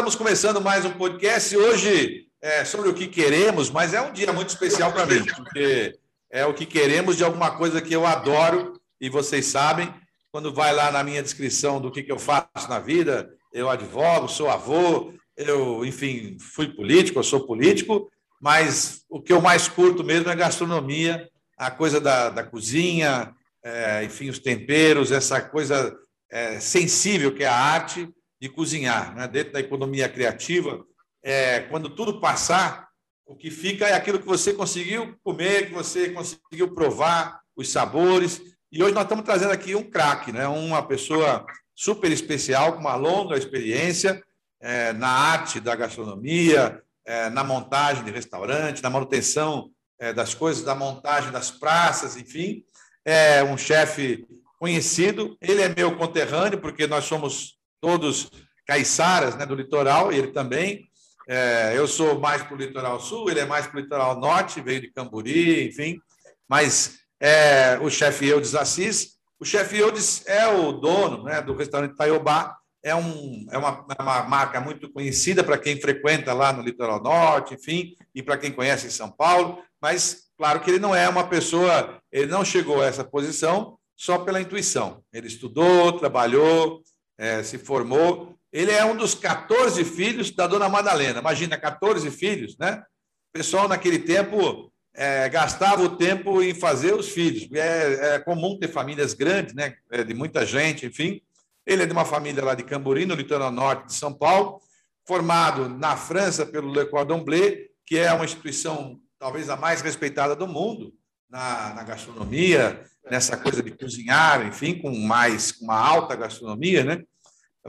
estamos começando mais um podcast. Hoje é sobre o que queremos, mas é um dia muito especial para mim, porque é o que queremos de alguma coisa que eu adoro e vocês sabem. Quando vai lá na minha descrição do que, que eu faço na vida, eu advogo, sou avô, eu, enfim, fui político, eu sou político, mas o que eu mais curto mesmo é gastronomia, a coisa da, da cozinha, é, enfim, os temperos, essa coisa é, sensível que é a arte de cozinhar, né? dentro da economia criativa, é, quando tudo passar, o que fica é aquilo que você conseguiu comer, que você conseguiu provar, os sabores. E hoje nós estamos trazendo aqui um craque, né? uma pessoa super especial, com uma longa experiência é, na arte da gastronomia, é, na montagem de restaurante, na manutenção é, das coisas, da montagem das praças, enfim. É um chefe conhecido. Ele é meu conterrâneo, porque nós somos todos caiçaras né, do litoral, ele também. É, eu sou mais para o litoral sul, ele é mais para o litoral norte, veio de Camburi, enfim. Mas é, o chefe Eudes Assis, o chefe Eudes é o dono né, do restaurante Taiobá, é, um, é uma, é uma marca muito conhecida para quem frequenta lá no litoral norte, enfim, e para quem conhece em São Paulo, mas claro que ele não é uma pessoa, ele não chegou a essa posição só pela intuição. Ele estudou, trabalhou, é, se formou. Ele é um dos 14 filhos da dona Madalena. Imagina, 14 filhos, né? O pessoal naquele tempo é, gastava o tempo em fazer os filhos. É, é, comum ter famílias grandes, né? É, de muita gente, enfim. Ele é de uma família lá de Camburi, no litoral norte de São Paulo, formado na França pelo Le Cordon Bleu, que é uma instituição talvez a mais respeitada do mundo na, na gastronomia, nessa coisa de cozinhar, enfim, com mais com uma alta gastronomia, né?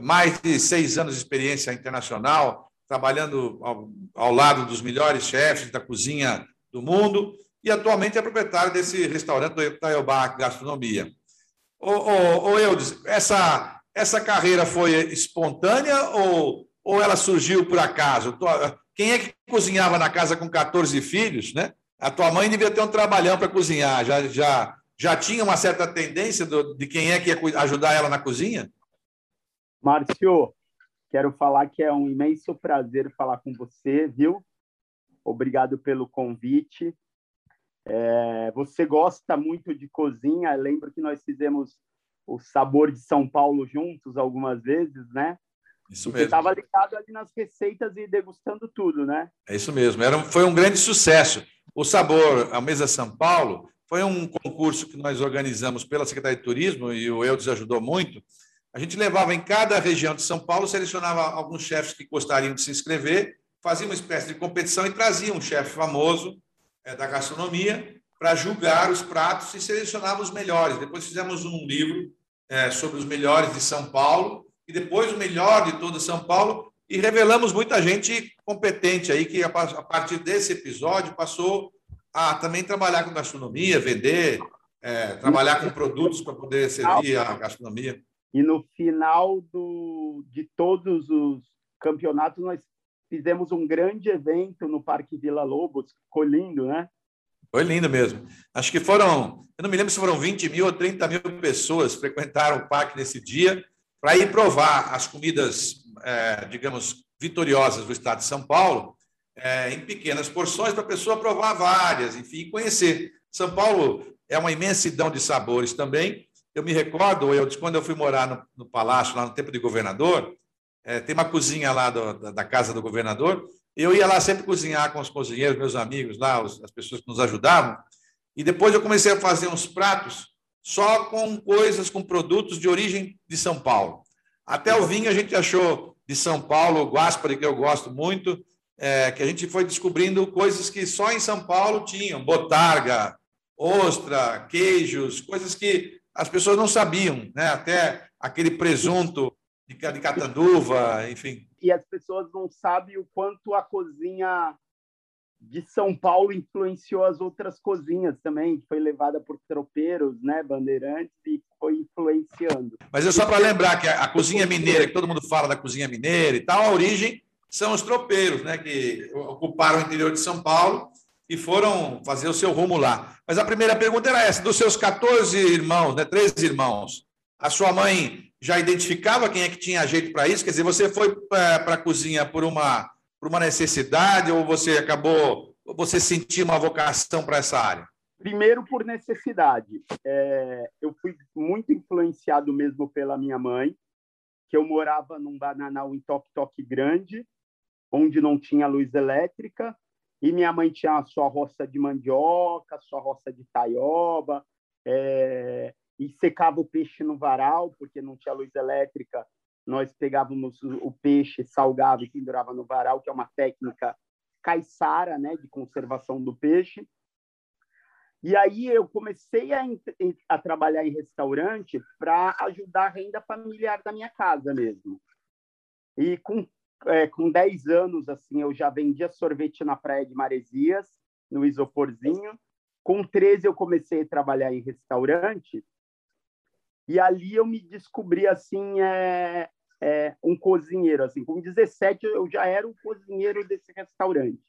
Mais de seis anos de experiência internacional, trabalhando ao, ao lado dos melhores chefes da cozinha do mundo e atualmente é proprietário desse restaurante do Itaiobá Gastronomia. Ô, ô, ô Eudes, essa, essa carreira foi espontânea ou, ou ela surgiu por acaso? Quem é que cozinhava na casa com 14 filhos, né? A tua mãe devia ter um trabalhão para cozinhar, já, já já tinha uma certa tendência do, de quem é que ia ajudar ela na cozinha? Márcio, quero falar que é um imenso prazer falar com você, viu? Obrigado pelo convite. É, você gosta muito de cozinha? Eu lembro que nós fizemos o Sabor de São Paulo juntos algumas vezes, né? Isso mesmo. Você estava ligado ali nas receitas e degustando tudo, né? É isso mesmo. Era, foi um grande sucesso. O Sabor, a Mesa São Paulo, foi um concurso que nós organizamos pela Secretaria de Turismo e o Eudes ajudou muito. A gente levava em cada região de São Paulo, selecionava alguns chefes que gostariam de se inscrever, fazia uma espécie de competição e trazia um chefe famoso é, da gastronomia para julgar os pratos e selecionava os melhores. Depois fizemos um livro é, sobre os melhores de São Paulo e depois o melhor de todo São Paulo e revelamos muita gente competente aí que a partir desse episódio passou a também trabalhar com gastronomia, vender, é, trabalhar com produtos para poder servir a gastronomia. E no final do, de todos os campeonatos, nós fizemos um grande evento no Parque Vila Lobos, ficou lindo, né? Foi lindo mesmo. Acho que foram, eu não me lembro se foram 20 mil ou 30 mil pessoas frequentaram o parque nesse dia para ir provar as comidas, é, digamos, vitoriosas do estado de São Paulo é, em pequenas porções para a pessoa provar várias, enfim, conhecer. São Paulo é uma imensidão de sabores também. Eu me recordo, eu, quando eu fui morar no, no palácio, lá no tempo de governador, é, tem uma cozinha lá do, da, da, casa do governador. Eu ia lá sempre cozinhar com os cozinheiros, meus amigos lá, os, as pessoas que nos ajudavam. E depois eu comecei a fazer uns pratos só com coisas, com produtos de origem de São Paulo. Até o vinho a gente achou de São Paulo, o Guaspari, que eu gosto muito, é, que a gente foi descobrindo coisas que só em São Paulo tinham, botarga, ostra, queijos, coisas que as pessoas não sabiam, né? até aquele presunto de, de catanduva, enfim. E as pessoas não sabem o quanto a cozinha de São Paulo influenciou as outras cozinhas também, que foi levada por tropeiros, né, bandeirantes, e foi influenciando. Mas é só para lembrar que a, a cozinha mineira, que todo mundo fala da cozinha mineira e tal, a origem são os tropeiros, né, que ocuparam o interior de São Paulo e foram fazer o seu rumo lá. Mas a primeira pergunta era essa: dos seus 14 irmãos, né, 13 irmãos, a sua mãe já identificava quem é que tinha jeito para isso? Quer dizer, você foi para a cozinha por uma, por uma necessidade ou você acabou, você sentiu uma vocação para essa área? Primeiro, por necessidade. É, eu fui muito influenciado mesmo pela minha mãe, que eu morava num bananal em Toque-Toque Grande, onde não tinha luz elétrica, e minha mãe tinha a sua roça de mandioca, sua roça de taioba, é, e secava o peixe no varal, porque não tinha luz elétrica. Nós pegávamos o peixe, salgava e pendurava no varal, que é uma técnica caiçara, né, de conservação do peixe. E aí eu comecei a, a trabalhar em restaurante para ajudar a renda familiar da minha casa mesmo. E com, é, com 10 anos, assim, eu já vendia sorvete na praia de Maresias, no isoporzinho. Com 13 eu comecei a trabalhar em restaurante e ali eu me descobri assim é, é, um cozinheiro assim com 17 eu já era um cozinheiro desse restaurante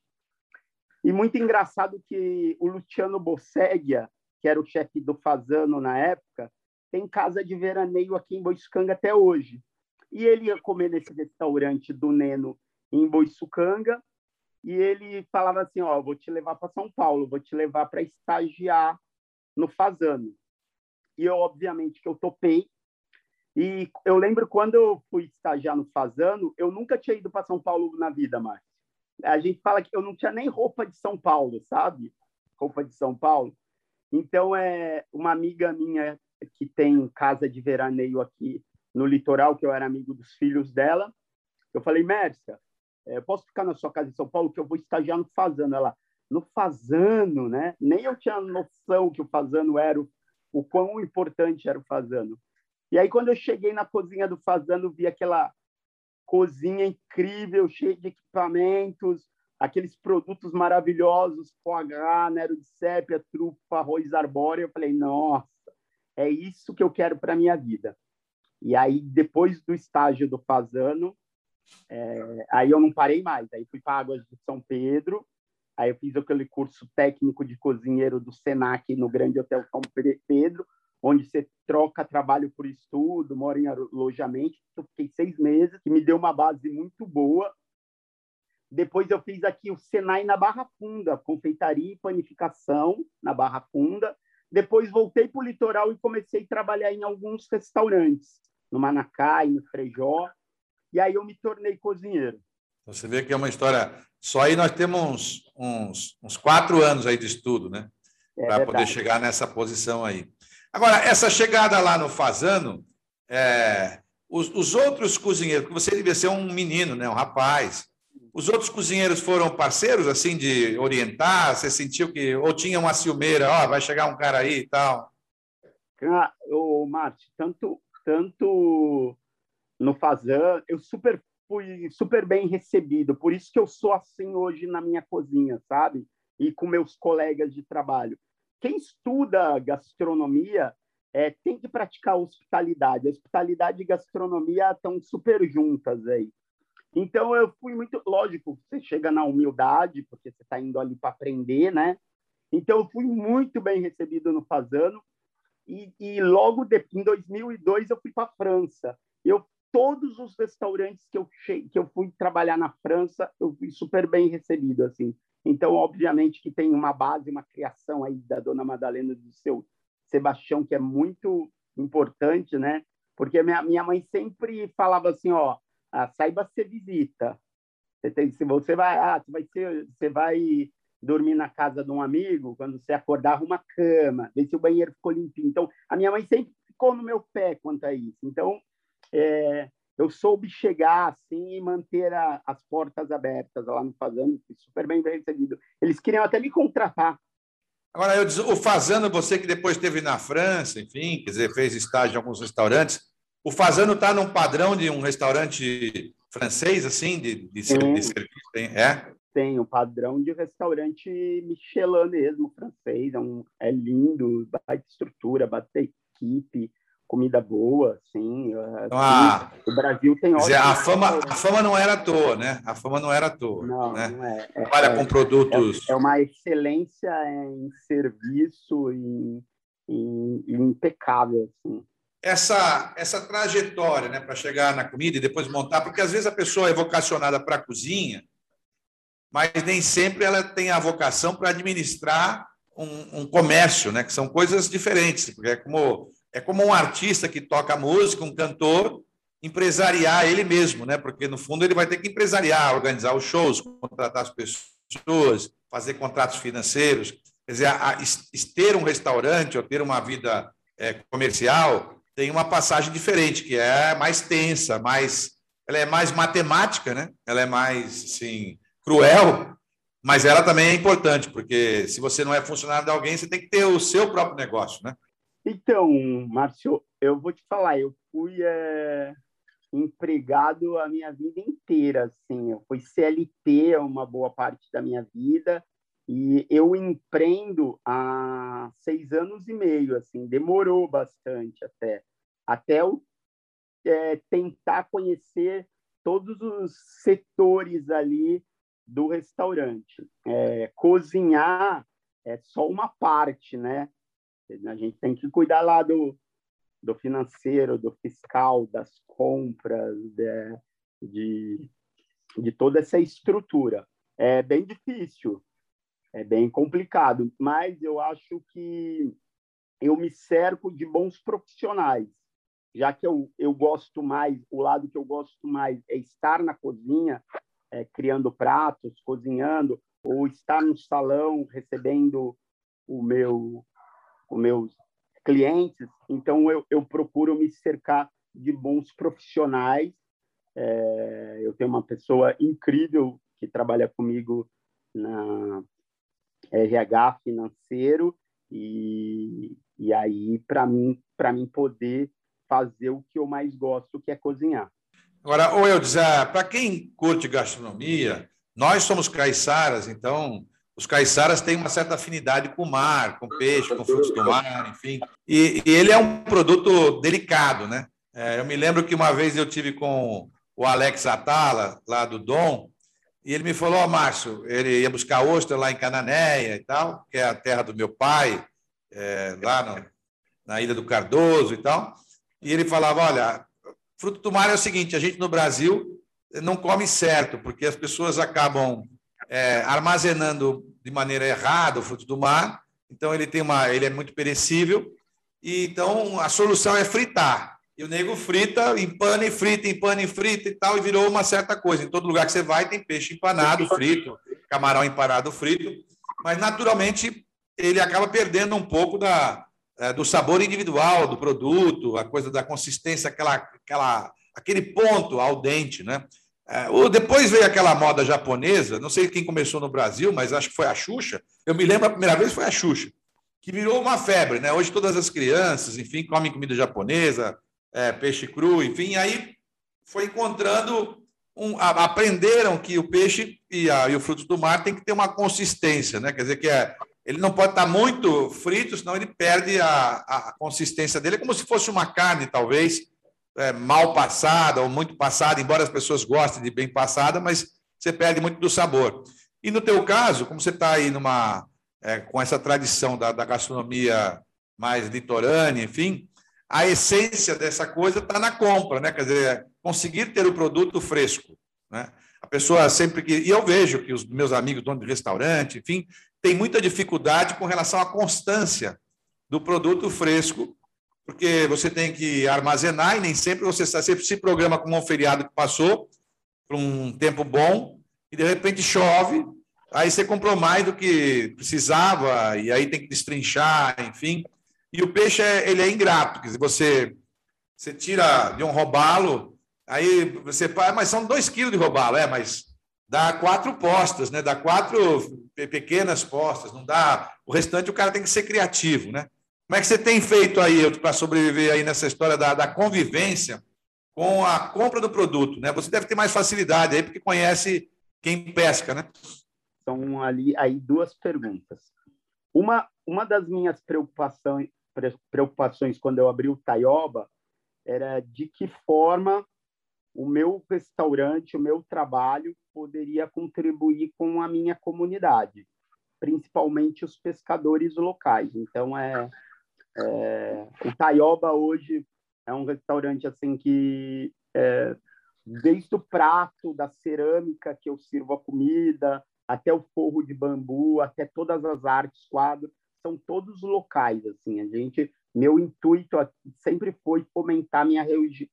e muito engraçado que o Luciano Bosseguia, que era o chefe do Fazano na época, tem casa de veraneio aqui em Boiçucanga até hoje. E ele ia comer nesse restaurante do Neno em Boiçucanga, e ele falava assim, ó, vou te levar para São Paulo, vou te levar para estagiar no Fazano. E eu, obviamente, que eu topei. E eu lembro quando eu fui estagiar no Fazano, eu nunca tinha ido para São Paulo na vida, Márcio a gente fala que eu não tinha nem roupa de São Paulo, sabe? Roupa de São Paulo. Então, é uma amiga minha que tem casa de veraneio aqui no litoral, que eu era amigo dos filhos dela, eu falei, Mércia, é, posso ficar na sua casa em São Paulo que eu vou estagiar no Fazano? Ela, no Fazano, né? Nem eu tinha noção que o Fazano era o, o quão importante era o Fazano. E aí, quando eu cheguei na cozinha do Fazano, vi aquela cozinha incrível, cheia de equipamentos, aqueles produtos maravilhosos, foie gras, nero de sépia, trufa, arroz arbóreo. Eu falei, nossa, é isso que eu quero para minha vida. E aí, depois do estágio do Fazano, é, aí eu não parei mais. Aí fui para Águas de São Pedro, aí eu fiz aquele curso técnico de cozinheiro do Senac no Grande Hotel São Pedro, onde você troca trabalho por estudo, mora em alojamento. Eu fiquei seis meses, que me deu uma base muito boa. Depois eu fiz aqui o Senai na Barra Funda, confeitaria e panificação na Barra Funda. Depois voltei para o litoral e comecei a trabalhar em alguns restaurantes, no Manacá e no Frejó. E aí eu me tornei cozinheiro. Você vê que é uma história. Só aí nós temos uns, uns, uns quatro anos aí de estudo, né? É para poder chegar nessa posição aí. Agora, essa chegada lá no Fazano, é, os, os, outros cozinheiros, porque você devia ser um menino, né, um rapaz, os outros cozinheiros foram parceiros, assim, de orientar? Você sentiu que. Ou tinha uma ciumeira, ó, oh, vai chegar um cara aí e tal? Ah, o Márcio, tanto, tanto no Fazano, eu super fui super bem recebido, por isso que eu sou assim hoje na minha cozinha, sabe? E com meus colegas de trabalho quem estuda gastronomia é, tem que praticar hospitalidade. Hospitalidade e gastronomia estão super juntas aí. Então, eu fui muito. Lógico, você chega na humildade, porque você está indo ali para aprender, né? Então, eu fui muito bem recebido no Fazano. E, e logo de, em 2002, eu fui para a França. Eu, todos os restaurantes que eu, che, que eu fui trabalhar na França, eu fui super bem recebido. assim. Então, obviamente que tem uma base, uma criação aí da Dona Madalena do seu Sebastião que é muito importante, né? Porque minha, minha mãe sempre falava assim, ó, ah, saiba ser visita. Você tem, se você vai, ah, você vai ser, você vai dormir na casa de um amigo, quando você acordar, arruma a cama, ver se o banheiro ficou limpinho. Então, a minha mãe sempre ficou no meu pé quanto a isso. Então, é, eu soube chegar assim e manter a, as portas abertas lá no Fazano, fui super bem recebido. Eles queriam até me contratar. Agora, eu, o Fazano, você que depois esteve na França, enfim, quer dizer, fez estágio em alguns restaurantes, o Fazano está num padrão de um restaurante francês, assim, de, de, de serviço? É? Tem, um padrão de restaurante Michelin mesmo, francês, é, um, é lindo, baita estrutura, baita equipe, comida boa, sim. Então, a... O Brasil tem dizer, a fama, a fama não era à toa, né? A fama não era à toa. Não, né? não é. é Trabalha é, com produtos. É, é, uma excelência em serviço e, e, e impecável, assim. essa, essa trajetória né, para chegar na comida e depois montar, porque às vezes a pessoa é vocacionada para a cozinha, mas nem sempre ela tem a vocação para administrar um, um, comércio, né, que são coisas diferentes, porque é como, é como um artista que toca música, um cantor, empresariar ele mesmo, né, porque no fundo ele vai ter que empresariar, organizar os shows, contratar as pessoas, fazer contratos financeiros. Quer dizer, a, a, ter um restaurante ou ter uma vida é, comercial tem uma passagem diferente, que é mais tensa, mais, ela é mais matemática, né? Ela é mais, assim, cruel, mas ela também é importante, porque se você não é funcionário de alguém, você tem que ter o seu próprio negócio, né? Então, Márcio, eu vou te falar, eu fui é, empregado a minha vida inteira, assim, eu fui CLT uma boa parte da minha vida, e eu empreendo há seis anos e meio, assim, demorou bastante até, até eu é, tentar conhecer todos os setores ali do restaurante. É, cozinhar é só uma parte, né? A gente tem que cuidar lá do, do financeiro, do fiscal, das compras, de, de, de toda essa estrutura. É bem difícil, é bem complicado, mas eu acho que eu me cerco de bons profissionais, já que eu, eu gosto mais, o lado que eu gosto mais é estar na cozinha, é, criando pratos, cozinhando, ou estar no salão recebendo o meu, os meus clientes. Então, eu, eu procuro me cercar de bons profissionais. É, eu tenho uma pessoa incrível que trabalha comigo na, RH financeiro e, e aí para mim para mim poder fazer o que eu mais gosto que é cozinhar agora ou eu dizer para quem curte gastronomia nós somos caiçaras então os caiçaras têm uma certa afinidade com o mar com peixe com frutos do mar enfim e, e ele é um produto delicado né é, eu me lembro que uma vez eu tive com o Alex Atala lá do Dom e ele me falou, ó, oh, Márcio, ele ia buscar ostra lá em Cananéia e tal, que é a terra do meu pai, é, lá no, na Ilha do Cardoso e tal. E ele falava, olha, fruto do mar é o seguinte, a gente no Brasil não come certo, porque as pessoas acabam é, armazenando de maneira errada o fruto do mar, então ele tem uma, ele é muito perecível, e então a solução é fritar. E o nego frita, empana e frita, empana e frita e tal, e virou uma certa coisa. Em todo lugar que você vai, tem peixe empanado, frito, camarão empanado, frito. Mas, naturalmente, ele acaba perdendo um pouco da, do sabor individual do produto, a coisa da consistência, aquela, aquela, aquele ponto ao dente, né? É, depois veio aquela moda japonesa, não sei quem começou no Brasil, mas acho que foi a Xuxa. Eu me lembro a primeira vez foi a Xuxa, que virou uma febre, né? Hoje todas as crianças, enfim, comem comida japonesa, é, peixe cru, enfim, aí foi encontrando, um, aprenderam que o peixe e, a, e o fruto do mar tem que ter uma consistência, né? quer dizer que é, ele não pode estar muito frito, senão ele perde a, a consistência dele, é como se fosse uma carne, talvez, é, mal passada ou muito passada, embora as pessoas gostem de bem passada, mas você perde muito do sabor. E no teu caso, como você está aí numa, é, com essa tradição da, da gastronomia mais litorânea, enfim, a essência dessa coisa está na compra, né? Quer dizer, conseguir ter o produto fresco, né? A pessoa sempre que e eu vejo que os meus amigos donos de restaurante, enfim, tem muita dificuldade com relação à constância do produto fresco, porque você tem que armazenar e nem sempre você, você se programa com um feriado que passou para um tempo bom e de repente chove, aí você comprou mais do que precisava e aí tem que destrinchar, enfim. E o peixe é, ele é ingrato, quer dizer, você, você tira de um robalo, aí você ah, mas são dois quilos de robalo, é, mas dá quatro postas, né? Dá quatro pequenas postas, não dá. O restante o cara tem que ser criativo, né? Como é que você tem feito aí para sobreviver aí nessa história da, da convivência com a compra do produto, né? Você deve ter mais facilidade aí porque conhece quem pesca, né? São ali aí duas perguntas. Uma, uma das minhas preocupações, preocupações quando eu abri o Taioba era de que forma o meu restaurante, o meu trabalho poderia contribuir com a minha comunidade, principalmente os pescadores locais. Então, é, é o Taioba hoje É um restaurante assim que é, desde o prato, da cerâmica que eu sirvo a comida, até o forro de bambu, até todas as artes, quadros, são todos locais. Assim, a gente, meu intuito sempre foi fomentar minha, regi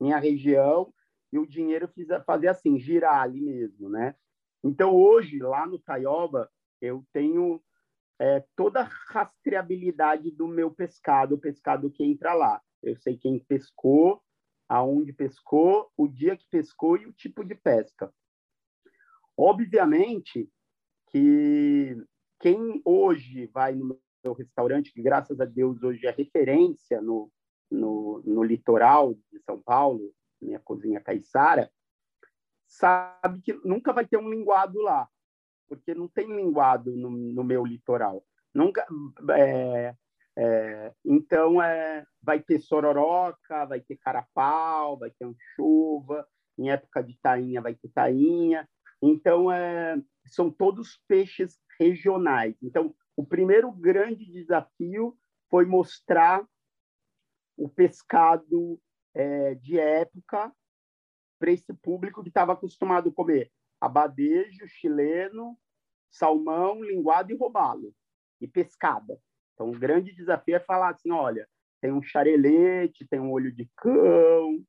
minha região e o dinheiro fiz fazer assim, girar ali mesmo, né? Então hoje lá no Taioba eu tenho é, toda a rastreabilidade do meu pescado, o pescado que entra lá. Eu sei quem pescou, aonde pescou, o dia que pescou e o tipo de pesca. Obviamente que quem hoje vai no meu restaurante, que graças a Deus hoje é referência no, no, no litoral de São Paulo, minha cozinha caiçara, sabe que nunca vai ter um linguado lá, porque não tem linguado no, no meu litoral. Nunca, é, é, então, é, vai ter sororoca, vai ter carapau, vai ter chuva. em época de tainha vai ter tainha. Então, é, são todos peixes regionais. Então, o primeiro grande desafio foi mostrar o pescado é, de época para esse público que estava acostumado a comer abadejo chileno, salmão, linguado e robalo, e pescada. Então, o grande desafio é falar assim, olha, tem um xarelete, tem um olho de cão,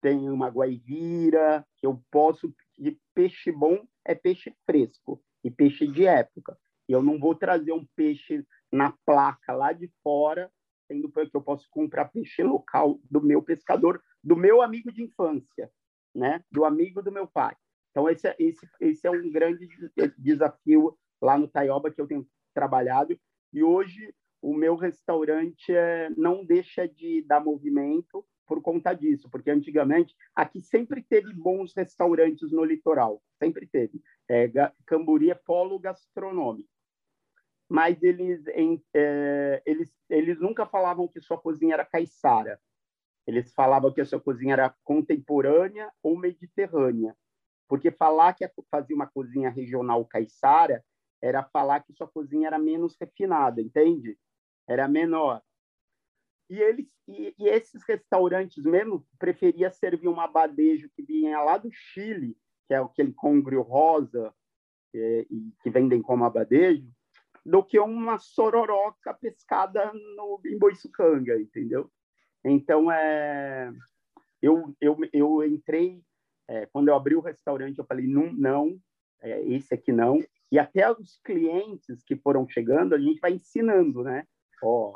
tem uma guaivira, que eu posso... E peixe bom é peixe fresco e peixe de época. E eu não vou trazer um peixe na placa lá de fora, sendo que eu posso comprar peixe local do meu pescador, do meu amigo de infância, né? do amigo do meu pai. Então, esse, é, esse, esse é um grande desafio lá no Taioba que eu tenho trabalhado. E hoje o meu restaurante é, não deixa de dar movimento por conta disso, porque antigamente aqui sempre teve bons restaurantes no litoral, sempre teve. É, Camburi é polo gastronômico, mas eles, em, é, eles, eles nunca falavam que sua cozinha era caiçara. Eles falavam que a sua cozinha era contemporânea ou mediterrânea, porque falar que fazia uma cozinha regional caiçara era falar que sua cozinha era menos refinada, entende? era menor. E eles e, e, esses restaurantes mesmo preferia servir um abadejo que vinha lá do Chile, que é aquele congrio rosa é, que vendem como abadejo, do que uma sororoca pescada no em Boiçucanga, entendeu? Então é eu eu, eu entrei é, quando eu abri o restaurante eu falei não não é, esse aqui não e até os clientes que foram chegando a gente vai ensinando, né? ó,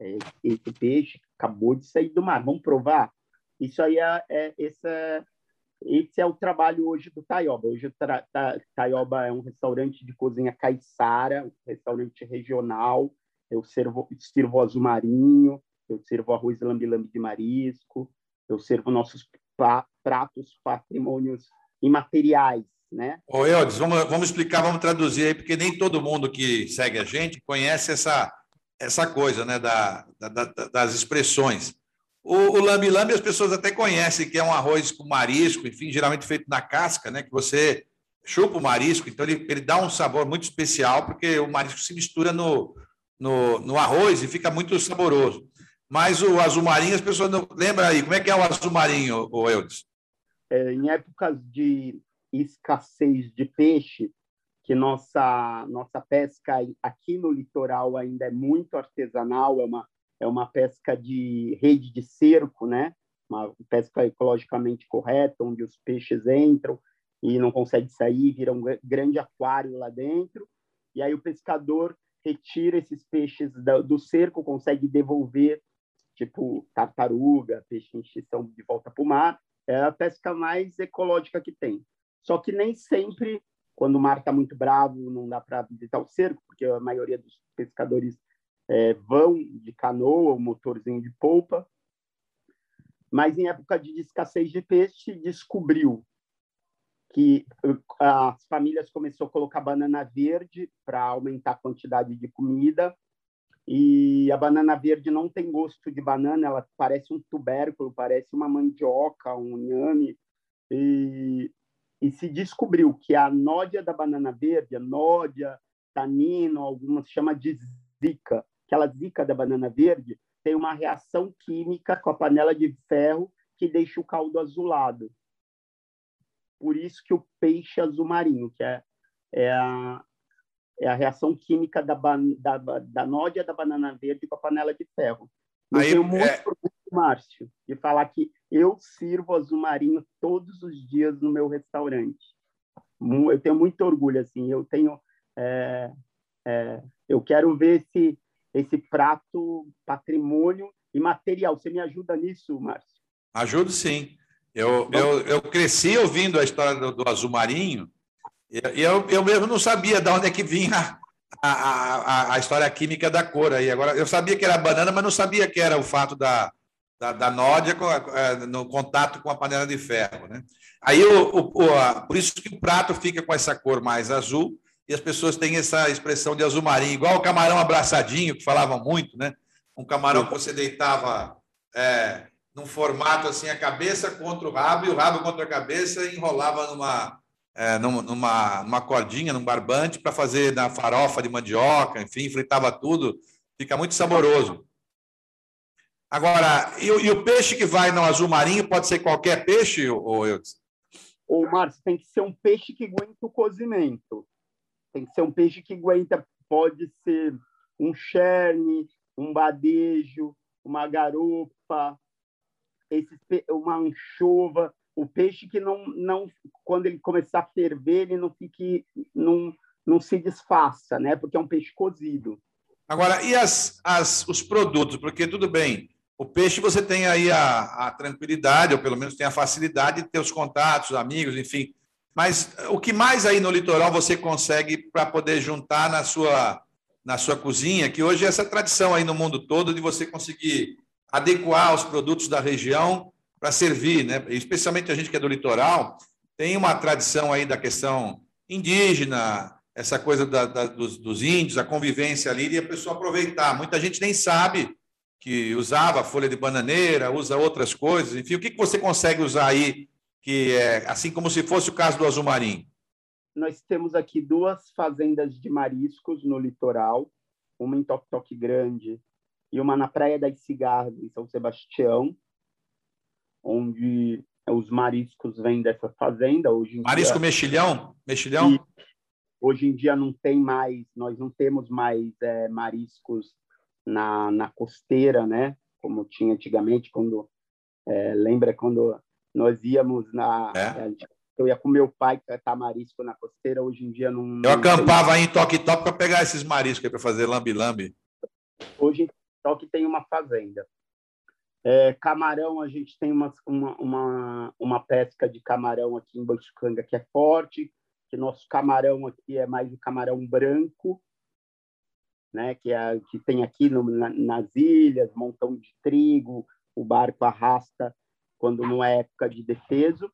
é, esse peixe acabou de sair do mar, vamos provar? Isso aí é, é esse, é, esse é o trabalho hoje do Taioba. Hoje o tra, ta, Taioba é um restaurante de cozinha caiçara, um restaurante regional. Eu servo, sirvo azul marinho, eu servo arroz lambi-lambi de marisco, eu servo nossos pratos patrimônios imateriais, né? Ô, Eudes, vamos, vamos explicar, vamos traduzir aí, porque nem todo mundo que segue a gente conhece essa essa coisa né, da, da, das expressões. O, o lambi-lambi as pessoas até conhecem, que é um arroz com marisco, enfim, geralmente feito na casca, né, que você chupa o marisco, então ele, ele dá um sabor muito especial, porque o marisco se mistura no, no, no arroz e fica muito saboroso. Mas o azul marinho, as pessoas não. Lembra aí, como é que é o azul marinho, o Eudes? É, em épocas de escassez de peixe, que nossa nossa pesca aqui no litoral ainda é muito artesanal, é uma é uma pesca de rede de cerco, né? Uma pesca ecologicamente correta, onde os peixes entram e não conseguem sair, vira um grande aquário lá dentro. E aí o pescador retira esses peixes do cerco, consegue devolver, tipo tartaruga, peixe em extinção de volta para o mar. É a pesca mais ecológica que tem. Só que nem sempre quando o mar está muito bravo, não dá para visitar o cerco, porque a maioria dos pescadores é, vão de canoa ou motorzinho de polpa. Mas em época de escassez de peixe, descobriu que as famílias começaram a colocar banana verde para aumentar a quantidade de comida. E a banana verde não tem gosto de banana, ela parece um tubérculo, parece uma mandioca, um inhame. E e se descobriu que a nódia da banana verde, a nódia, tanino, algumas chama de zika, aquela zika da banana verde, tem uma reação química com a panela de ferro que deixa o caldo azulado. Por isso que o peixe azul marinho, que é, é, a, é a reação química da, da, da nódia da banana verde com a panela de ferro. Eu Aí, tenho muito é... orgulho, Márcio, de falar que eu sirvo azul marinho todos os dias no meu restaurante. Eu tenho muito orgulho, assim. Eu tenho... É, é, eu quero ver esse, esse prato patrimônio e material. Você me ajuda nisso, Márcio? Ajudo sim. Eu, eu, eu cresci ouvindo a história do, do azul marinho e eu, eu mesmo não sabia de onde é que vinha a, a, a história química da cor. Aí. Agora, eu sabia que era banana, mas não sabia que era o fato da, da, da nódia é, no contato com a panela de ferro. Né? Aí, o, o, a, por isso que o prato fica com essa cor mais azul e as pessoas têm essa expressão de azul marinho, igual o camarão abraçadinho, que falavam muito, né? Um camarão que você deitava é, num formato assim, a cabeça contra o rabo e o rabo contra a cabeça e enrolava numa, é, numa, numa cordinha, num barbante para fazer na farofa de mandioca, enfim, fritava tudo, fica muito saboroso. Agora, e, e o peixe que vai no azul marinho pode ser qualquer peixe, ou Eudes? Ô, Márcio, tem que ser um peixe que aguenta o cozimento. Tem que ser um peixe que aguenta, pode ser um cherne, um badejo, uma garupa, esse, uma anchova, o peixe que não, não, quando ele começar a ferver, ele não fique, não, não se desfaça, né? Porque é um peixe cozido. Agora, e as, as, os produtos? Porque tudo bem, o peixe você tem aí a, a tranquilidade, ou pelo menos tem a facilidade de ter os contatos, amigos, enfim. Mas o que mais aí no litoral você consegue para poder juntar na sua, na sua cozinha, que hoje é essa tradição aí no mundo todo de você conseguir adequar os produtos da região para servir, né? Especialmente a gente que é do litoral, tem uma tradição aí da questão indígena, essa coisa da, da, dos, dos, índios, a convivência ali, e a pessoa aproveitar. Muita gente nem sabe que usava folha de bananeira, usa outras coisas. Enfim, o que, que você consegue usar aí, que é assim como se fosse o caso do azul marinho? Nós temos aqui duas fazendas de mariscos no litoral, uma em Toque Toque Grande e uma na Praia das Cigarras, em São Sebastião, onde os mariscos vêm dessa fazenda. Hoje Marisco dia, mexilhão? Mexilhão? hoje em dia não tem mais, nós não temos mais é, mariscos na, na costeira, né? Como tinha antigamente, quando é, lembra quando nós íamos na é. eu ia com meu pai catar marisco na costeira. Hoje em dia não. Eu acampava aí em toque toque para pegar esses mariscos para fazer lambi lambi. Hoje só que tem uma fazenda. É, camarão, a gente tem uma, uma, uma, uma, pesca de camarão aqui em Boiçucanga que é forte, que nosso camarão aqui é mais o camarão branco, né, que, é, que tem aqui no, na, nas ilhas, montão de trigo, o barco arrasta quando não é época de defeso.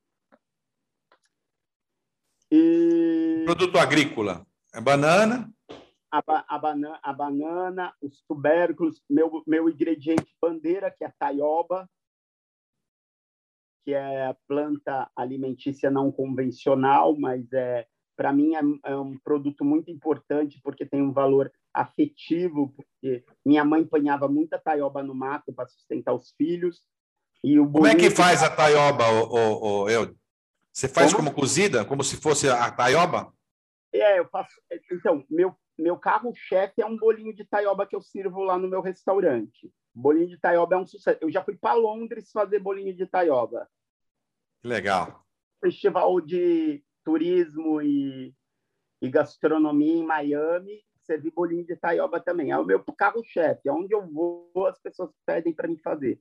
E... Produto agrícola, é banana? a, a, banana, a banana, os tubérculos, meu, meu ingrediente bandeira, que é a taioba, que é planta alimentícia não convencional, mas é para mim é, é, um produto muito importante porque tem um valor afetivo, porque minha mãe panhava muita taioba no mato para sustentar os filhos. Como é que faz a taioba, o, o, o eu? Você faz como? como cozida, como se fosse a taioba? É, eu faço. Então, meu meu carro-chefe é um bolinho de taioba que eu sirvo lá no meu restaurante. Bolinho de taioba é um sucesso. Eu já fui para Londres fazer bolinho de taioba. Legal. Festival de turismo e, e gastronomia em Miami, servi bolinho de taioba também. É o meu carro-chefe. É onde eu vou, as pessoas pedem para mim fazer.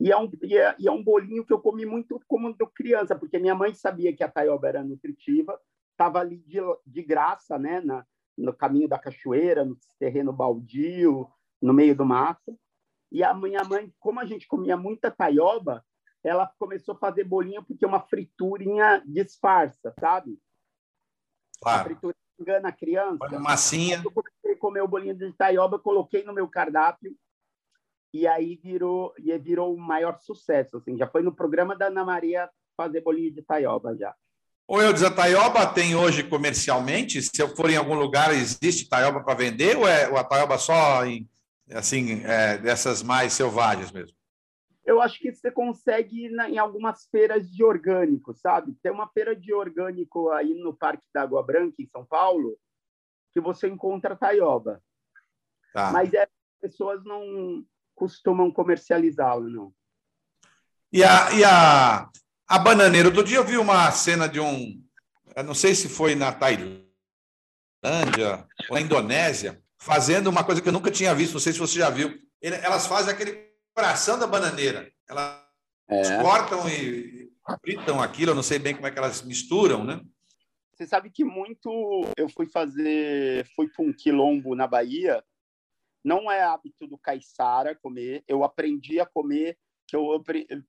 E é, um, e, é, e é um bolinho que eu comi muito como criança, porque minha mãe sabia que a taioba era nutritiva, estava ali de, de graça, né, na, no caminho da cachoeira, no terreno baldio, no meio do mato. E a minha mãe, como a gente comia muita taioba, ela começou a fazer bolinho porque uma friturinha disfarça, sabe? Claro. A fritura engana a criança. Uma massinha. Eu comecei a comer o bolinho de taioba, coloquei no meu cardápio e aí virou e virou o maior sucesso. Assim, já foi no programa da Ana Maria fazer bolinho de taioba já. Ô, Eudes, a Taioba tem hoje comercialmente? Se eu for em algum lugar, existe Taioba para vender ou é ou a Taioba só em, assim, é, dessas mais selvagens mesmo? Eu acho que você consegue na, em algumas feiras de orgânico, sabe? Tem uma feira de orgânico aí no Parque da Água Branca, em São Paulo, que você encontra taioba. Tá. Mas é, as pessoas não costumam comercializá-lo, não. E a, e a, a bananeira? Outro dia eu vi uma cena de um. Não sei se foi na Tailândia ou na Indonésia, fazendo uma coisa que eu nunca tinha visto, não sei se você já viu. Elas fazem aquele coração da bananeira. Elas é. cortam e fritam aquilo, eu não sei bem como é que elas misturam, né? Você sabe que muito eu fui fazer, fui para um quilombo na Bahia. Não é hábito do caiçara comer. Eu aprendi a comer, que eu,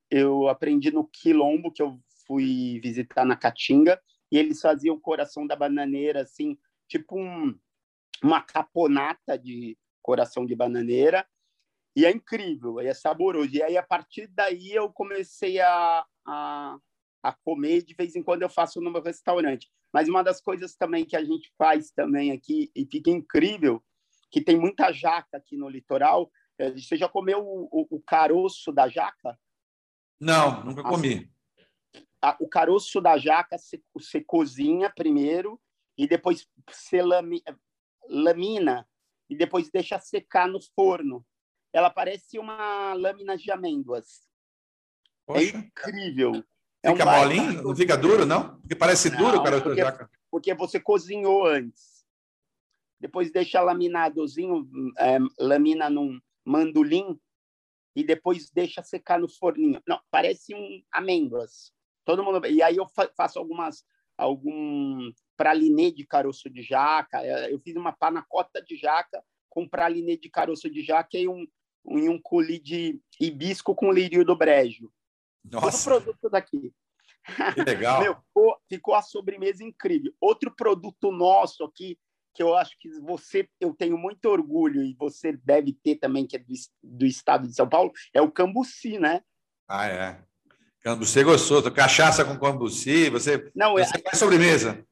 eu aprendi no quilombo que eu fui visitar na Caatinga e eles faziam o coração da bananeira assim, tipo um, uma caponata de coração de bananeira e é incrível, é saboroso. E aí, a partir daí, eu comecei a, a, a comer. De vez em quando, eu faço no meu restaurante. Mas uma das coisas também que a gente faz também aqui, e fica incrível, que tem muita jaca aqui no litoral. É, você já comeu o, o, o caroço da jaca? Não, nunca comi. A, o caroço da jaca você, cozinha primeiro e depois você lamina e depois deixa secar no forno ela parece uma lâmina de amêndoas. É Poxa. É incrível. É fica um molinho? Não fica duro, não? Porque parece não, duro o caroço porque, jaca. Porque você cozinhou antes. Depois deixa laminadozinho, é, lamina num mandolim e depois deixa secar no forninho. Não, parece um amêndoas. Todo mundo. E aí eu faço algumas algum pralinê de caroço de jaca. É, eu fiz uma panacota de jaca com pralinê de caroço de jaca e um, em um culi de hibisco com lírio do brejo. Nossa. Todo produto daqui. Que legal. Meu, ficou, ficou, a sobremesa incrível. Outro produto nosso aqui, que eu acho que você, eu tenho muito orgulho, e você deve ter também, que é do, do estado de São Paulo, é o cambuci, né? Ah, é. Cambuci é gostoso. Cachaça com cambuci, você, Não, você é, faz sobremesa.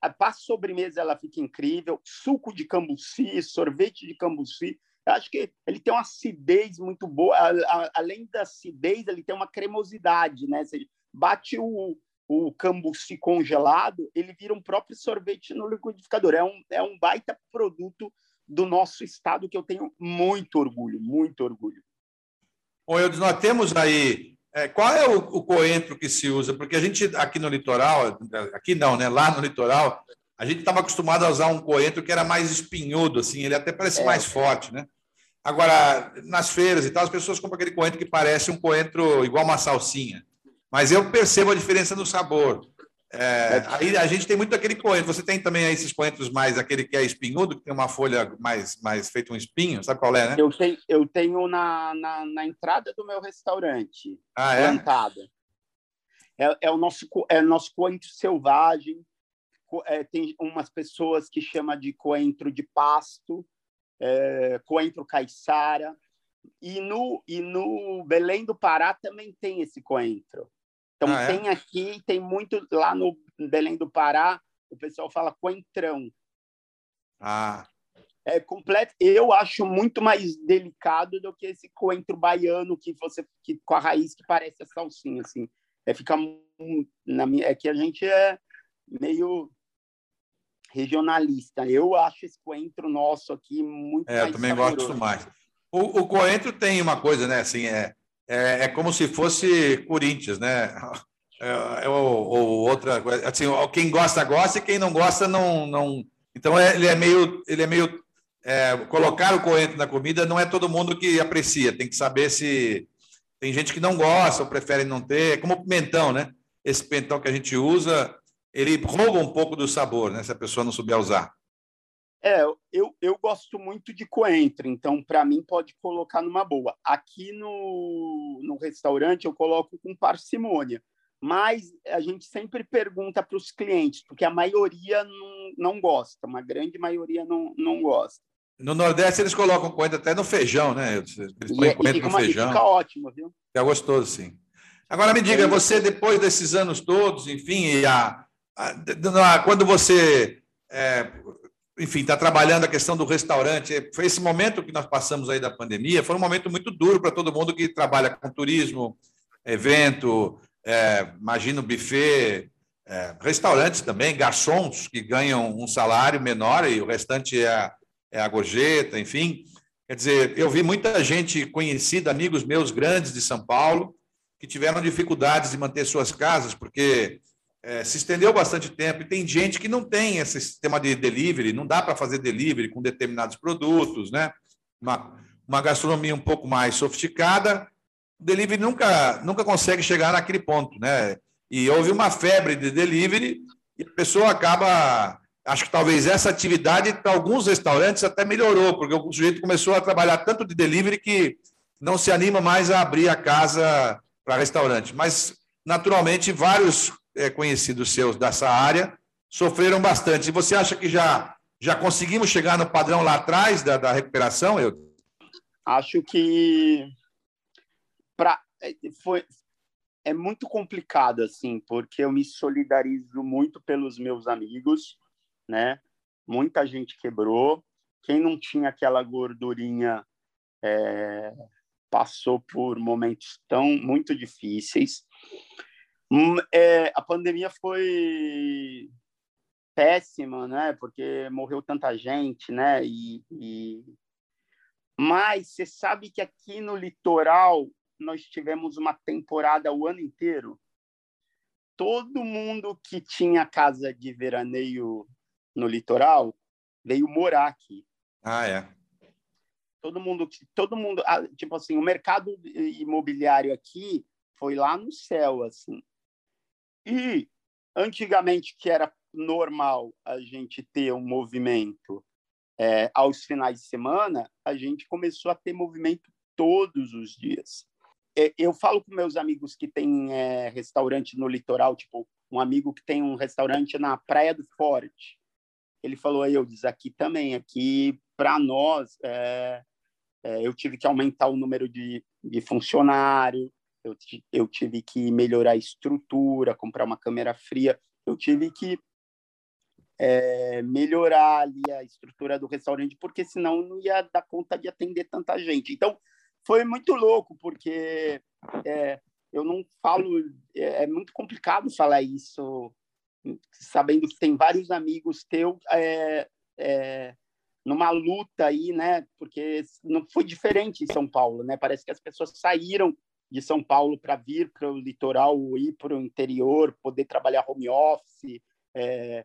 A, a sobremesa ela fica incrível. Suco de cambuci, sorvete de cambuci. Eu acho que ele tem uma acidez muito boa. além da acidez, ele tem uma cremosidade, né? Você bate o, o cambuci congelado, ele vira um próprio sorvete no liquidificador. É um, é um baita produto do nosso estado que eu tenho muito orgulho, muito orgulho. Ô, Eudes, nós temos aí. É, qual é o, o, coentro que se usa? Porque a gente, aqui no litoral, aqui não, né? Lá no litoral, a gente estava acostumado a usar um coentro que era mais espinhudo, assim, ele até parece é. mais forte, né? Agora, nas feiras e tal, as pessoas compram aquele coentro que parece um coentro igual uma salsinha. Mas eu percebo a diferença no sabor. É, aí a gente tem muito aquele coentro. Você tem também esses coentros mais, aquele que é espinhudo, que tem uma folha mais, mais feito um espinho, sabe qual é, né? Eu tenho, eu tenho na, na, na entrada do meu restaurante, ah, é? plantada. É, é, o nosso, é o nosso coentro selvagem. É, tem umas pessoas que chamam de coentro de pasto é, coentro caiçara. E no, e no Belém do Pará também tem esse coentro. Então, ah, é? tem aqui, tem muito lá no Belém do Pará, o pessoal fala coentrão. Ah. É completo. Eu acho muito mais delicado do que esse coentro baiano que você que com a raiz que parece a salsinha assim. É fica na minha, é que a gente é meio regionalista. Eu acho esse coentro nosso aqui muito é, mais eu também saboroso. gosto mais. O, o, coentro tem uma coisa, né? Assim, é, é, é como se fosse Corinthians, né? É, é, ou, ou, outra coisa. Assim, quem gosta, gosta, e quem não gosta, não. não... Então, é, ele é meio. Ele é meio é, colocar o coentro na comida não é todo mundo que aprecia. Tem que saber se. Tem gente que não gosta ou prefere não ter. É como o pimentão, né? Esse pimentão que a gente usa, ele rouba um pouco do sabor, né? Se a pessoa não souber usar. É, eu, eu gosto muito de coentro, então para mim pode colocar numa boa. Aqui no, no restaurante eu coloco com parcimônia, mas a gente sempre pergunta para os clientes, porque a maioria não, não gosta, uma grande maioria não, não gosta. No Nordeste eles colocam coentro até no feijão, né? Eles põem coentro no feijão. Fica ótimo, viu? É gostoso, sim. Agora me diga, você depois desses anos todos, enfim, e a, quando você é, enfim, está trabalhando a questão do restaurante. Foi esse momento que nós passamos aí da pandemia, foi um momento muito duro para todo mundo que trabalha com turismo, evento, é, imagina o buffet, é, restaurantes também, garçons que ganham um salário menor e o restante é a, é a gorjeta, enfim. Quer dizer, eu vi muita gente conhecida, amigos meus grandes de São Paulo, que tiveram dificuldades de manter suas casas, porque é, se estendeu bastante tempo e tem gente que não tem esse sistema de delivery, não dá para fazer delivery com determinados produtos, né? Uma, uma gastronomia um pouco mais sofisticada, o delivery nunca, nunca consegue chegar naquele ponto, né? E houve uma febre de delivery e a pessoa acaba. Acho que talvez essa atividade, para alguns restaurantes, até melhorou, porque o sujeito começou a trabalhar tanto de delivery que não se anima mais a abrir a casa para restaurante. Mas, naturalmente, vários é, conhecidos seus dessa área sofreram bastante. Você acha que já, já conseguimos chegar no padrão lá atrás da, da recuperação, eu? Acho que pra, é, foi, é muito complicado, assim, porque eu me solidarizo muito pelos meus amigos, né? Muita gente quebrou. Quem não tinha aquela gordurinha é, passou por momentos tão muito difíceis. Hum, é, a pandemia foi péssima, né? Porque morreu tanta gente, né? E, e... Mas você sabe que aqui no litoral nós tivemos uma temporada o ano inteiro. Todo mundo que tinha casa de veraneio no litoral veio morar aqui. Ah, é. Todo mundo, todo mundo, ah, tipo assim, o mercado imobiliário aqui foi lá no céu, assim. E antigamente, que era normal a gente ter um movimento é, aos finais de semana, a gente começou a ter movimento todos os dias. É, eu falo com meus amigos que têm é, restaurante no litoral, tipo, um amigo que tem um restaurante na Praia do Forte. Ele falou, eu diz aqui também, aqui para nós, é, é, eu tive que aumentar o número de, de funcionário, eu, eu tive que melhorar a estrutura, comprar uma câmera fria, eu tive que é, melhorar ali a estrutura do restaurante, porque senão não ia dar conta de atender tanta gente. Então, foi muito louco, porque é, eu não falo, é, é, muito complicado falar isso, sabendo que tem vários amigos teus numa luta aí, né? Porque não foi diferente em São Paulo, né? Parece que as pessoas saíram de São Paulo para vir para o litoral, ir para o interior, poder trabalhar home office. É,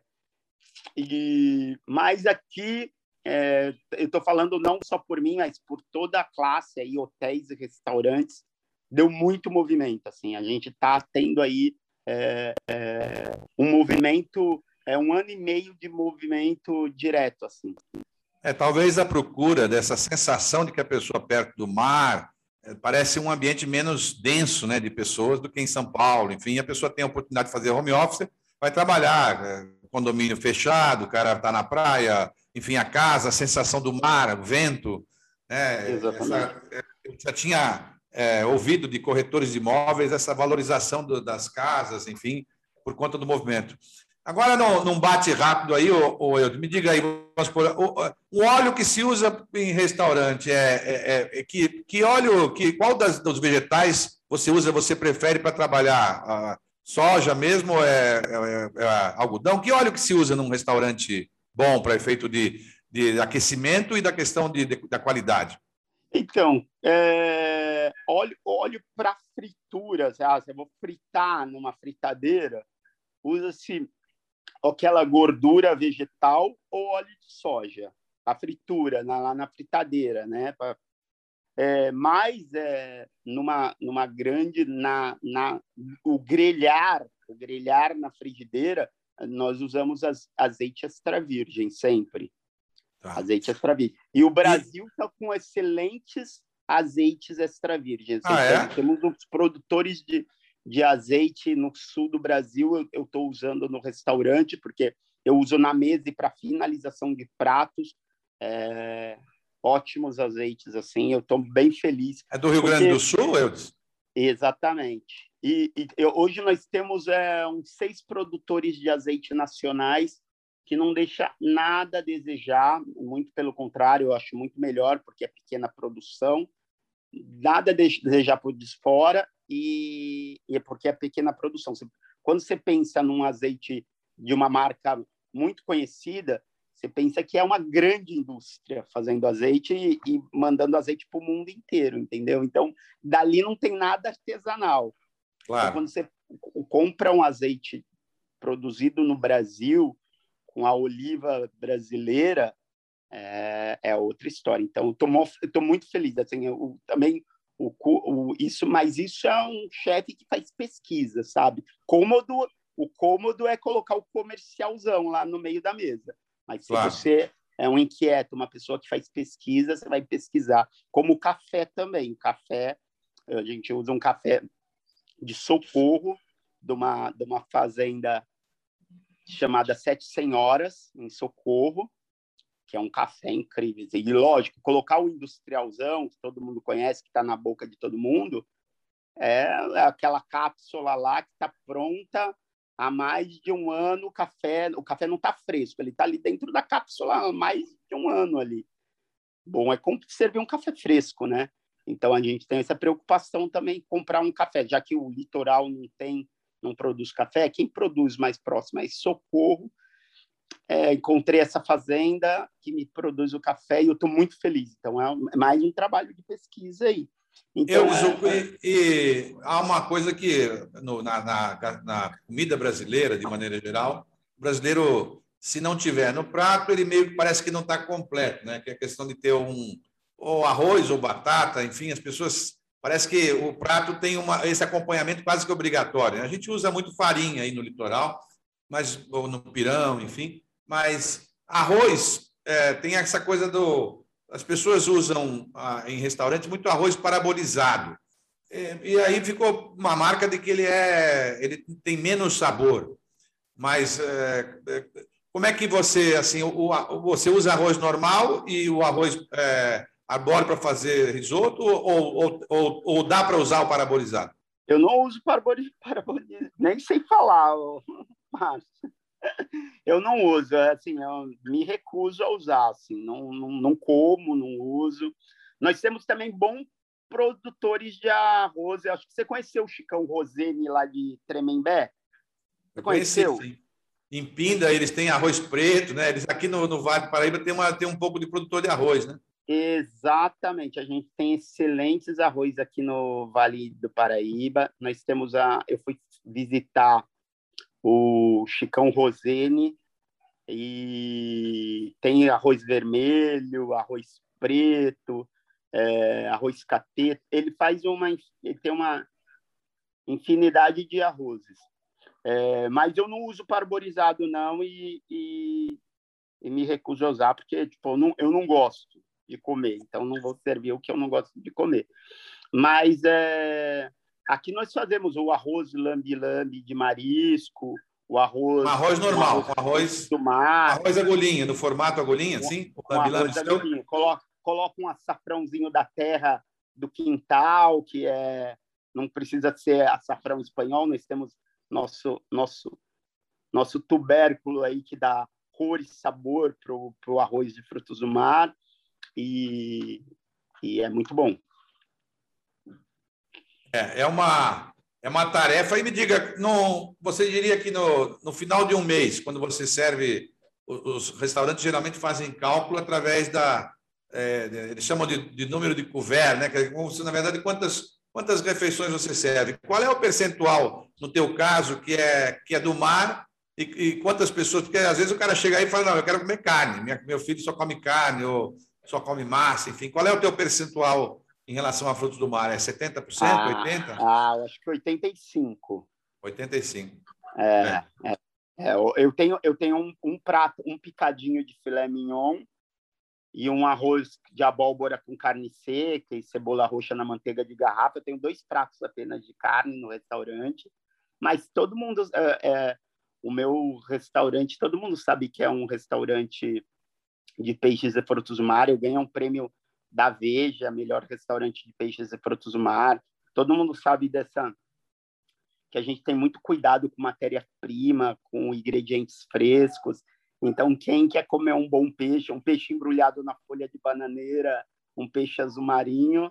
e mais aqui, é, eu estou falando não só por mim, mas por toda a classe aí, hotéis e restaurantes, deu muito movimento. Assim, a gente está tendo aí é, é, um movimento, é um ano e meio de movimento direto, assim. É talvez a procura dessa sensação de que a pessoa perto do mar, parece um ambiente menos denso né, de pessoas do que em São Paulo. Enfim, a pessoa tem a oportunidade de fazer home office, vai trabalhar, é, condomínio fechado, o cara está na praia, enfim, a casa, a sensação do mar, o vento. Né. Essa, é, eu já tinha é, ouvido de corretores de imóveis essa valorização do, das casas, enfim, por conta do movimento. Agora, num bate rápido aí, ô, ô, me diga aí, o, o, óleo que se usa em restaurante é, é, é que, que óleo, que, qual das, dos vegetais você usa, você prefere para trabalhar? A soja mesmo, é, é, é, algodão? Que óleo que se usa num restaurante bom para efeito de, de aquecimento e da questão de, de da qualidade? Então, é, óleo, óleo para fritura, ah, eu vou fritar numa fritadeira, usa-se aquela gordura vegetal ou óleo de soja, a fritura, na, lá na fritadeira, né? Pra, é, mas é, numa, numa grande, na, na, o grelhar, o grelhar na frigideira, nós usamos as, azeite extra virgem sempre. Tá. Azeite extra virgem. E o Brasil está com excelentes azeites extra virgens. Ah, é? Temos produtores de, de azeite no sul do Brasil eu estou usando no restaurante, porque eu uso na mesa e para finalização de pratos. É, ótimos azeites, assim, eu estou bem feliz. É do Rio porque... Grande do Sul, Eudes? Exatamente. E, e eu, hoje nós temos é, uns seis produtores de azeite nacionais que não deixa nada a desejar, muito pelo contrário, eu acho muito melhor, porque é pequena produção, nada a desejar por de fora e, e é porque é pequena produção. Quando você pensa num azeite de uma marca muito conhecida, você pensa que é uma grande indústria fazendo azeite e, e mandando azeite para o mundo inteiro, entendeu? Então, dali não tem nada artesanal. Claro. Então, quando você compra um azeite produzido no Brasil, com a oliva brasileira, é, é outra história. Então, estou muito feliz. Assim, eu, também o, o, isso, mas isso é um chefe que faz pesquisa, sabe? Cômodo, o cômodo é colocar o comercialzão lá no meio da mesa. Mas se claro. você é um inquieto, uma pessoa que faz pesquisa, você vai pesquisar. Como o café também. O café, a gente usa um café de socorro de uma, de uma fazenda chamada Sete Senhoras, em Socorro, que é um café incrível. E, lógico, colocar o industrialzão, que todo mundo conhece, que está na boca de todo mundo, é aquela cápsula lá que está pronta há mais de um ano. O café, o café não está fresco, ele está ali dentro da cápsula há mais de um ano ali. Bom, é como servir um café fresco, né? Então a gente tem essa preocupação também comprar um café, já que o litoral não tem, não produz café. Quem produz mais próximo é Socorro. É, encontrei essa fazenda que me produz o café e eu estou muito feliz. Então é mais um trabalho de pesquisa aí. Então, eu é... e, e, há uma coisa que no, na, na, na, comida brasileira, de maneira geral, o brasileiro, se não tiver no prato, ele meio que parece que não está completo, né? Que é a questão de ter um ou arroz ou batata, enfim, as pessoas parece que o prato tem uma, esse acompanhamento quase que obrigatório. Né? A gente usa muito farinha aí no litoral, mas ou no pirão, enfim, mas arroz é, tem essa coisa do as pessoas usam ah, em restaurantes muito arroz parabolizado. E, e, aí ficou uma marca de que ele é ele tem menos sabor. Mas é, é como é que você assim o, o, você usa arroz normal e o arroz é, para fazer risoto ou, ou, ou, ou dá para usar o parabolizado? Eu não uso parabolizado, nem sei falar, Eu não uso, é assim, eu me recuso a usar, assim, não, não, não como, não uso. Nós temos também bons produtores de arroz. Eu acho que você conheceu o Chicão Rosene lá de Tremembé? Você conheceu? Conheci, em Pinda, eles têm arroz preto, né? Eles aqui no, no Vale do Paraíba tem, uma, tem um pouco de produtor de arroz, né? Exatamente, a gente tem excelentes arroz aqui no Vale do Paraíba. Nós temos a, eu fui visitar o Chicão Rosene e tem arroz vermelho, arroz preto, é, arroz cateto. Ele faz uma, ele tem uma infinidade de arrozes, é, mas eu não uso parborizado não e, e, e, me recuso a usar porque tipo eu não, eu não gosto de comer, então não vou servir o que eu não gosto de comer. Mas é, aqui nós fazemos o arroz lambi-lambi de marisco, o arroz... Um arroz normal, arroz, arroz do mar. Arroz agulhinha, no formato agulhinha, sim? O um arroz agulhinha. Coloca, coloca um açafrãozinho da terra do quintal, que é não precisa ser açafrão espanhol, nós temos nosso nosso nosso tubérculo aí que dá cor e sabor para o arroz de frutos do mar e, e é muito bom. É, é uma é uma tarefa. E me diga, no, você diria que no, no final de um mês, quando você serve, os, os restaurantes geralmente fazem cálculo através da é, eles chamam de, de, número de couvert, né? É, na verdade quantas quantas refeições você serve? Qual é o percentual no teu caso que é que é do mar e, e, quantas pessoas? Porque às vezes o cara chega aí e fala não, eu quero comer carne. Minha, meu filho só come carne ou só come massa, enfim. Qual é o teu percentual em relação a frutos do mar? É 70%, ah, 80%? Ah, acho que 85%. 85%. É, é. é, é eu tenho, eu tenho um, um, prato, um picadinho de filé mignon e um arroz de abóbora com carne seca e cebola roxa na manteiga de garrafa. Eu tenho dois pratos apenas de carne no restaurante, mas todo mundo... É, é, o meu restaurante, todo mundo sabe que é um restaurante de peixes e frutos do mar. Eu ganhei um prêmio da Veja, melhor restaurante de peixes e frutos do mar. Todo mundo sabe dessa que a gente tem muito cuidado com matéria-prima, com ingredientes frescos. Então, quem quer comer um bom peixe, um peixe embrulhado na folha de bananeira, um peixe azul marinho,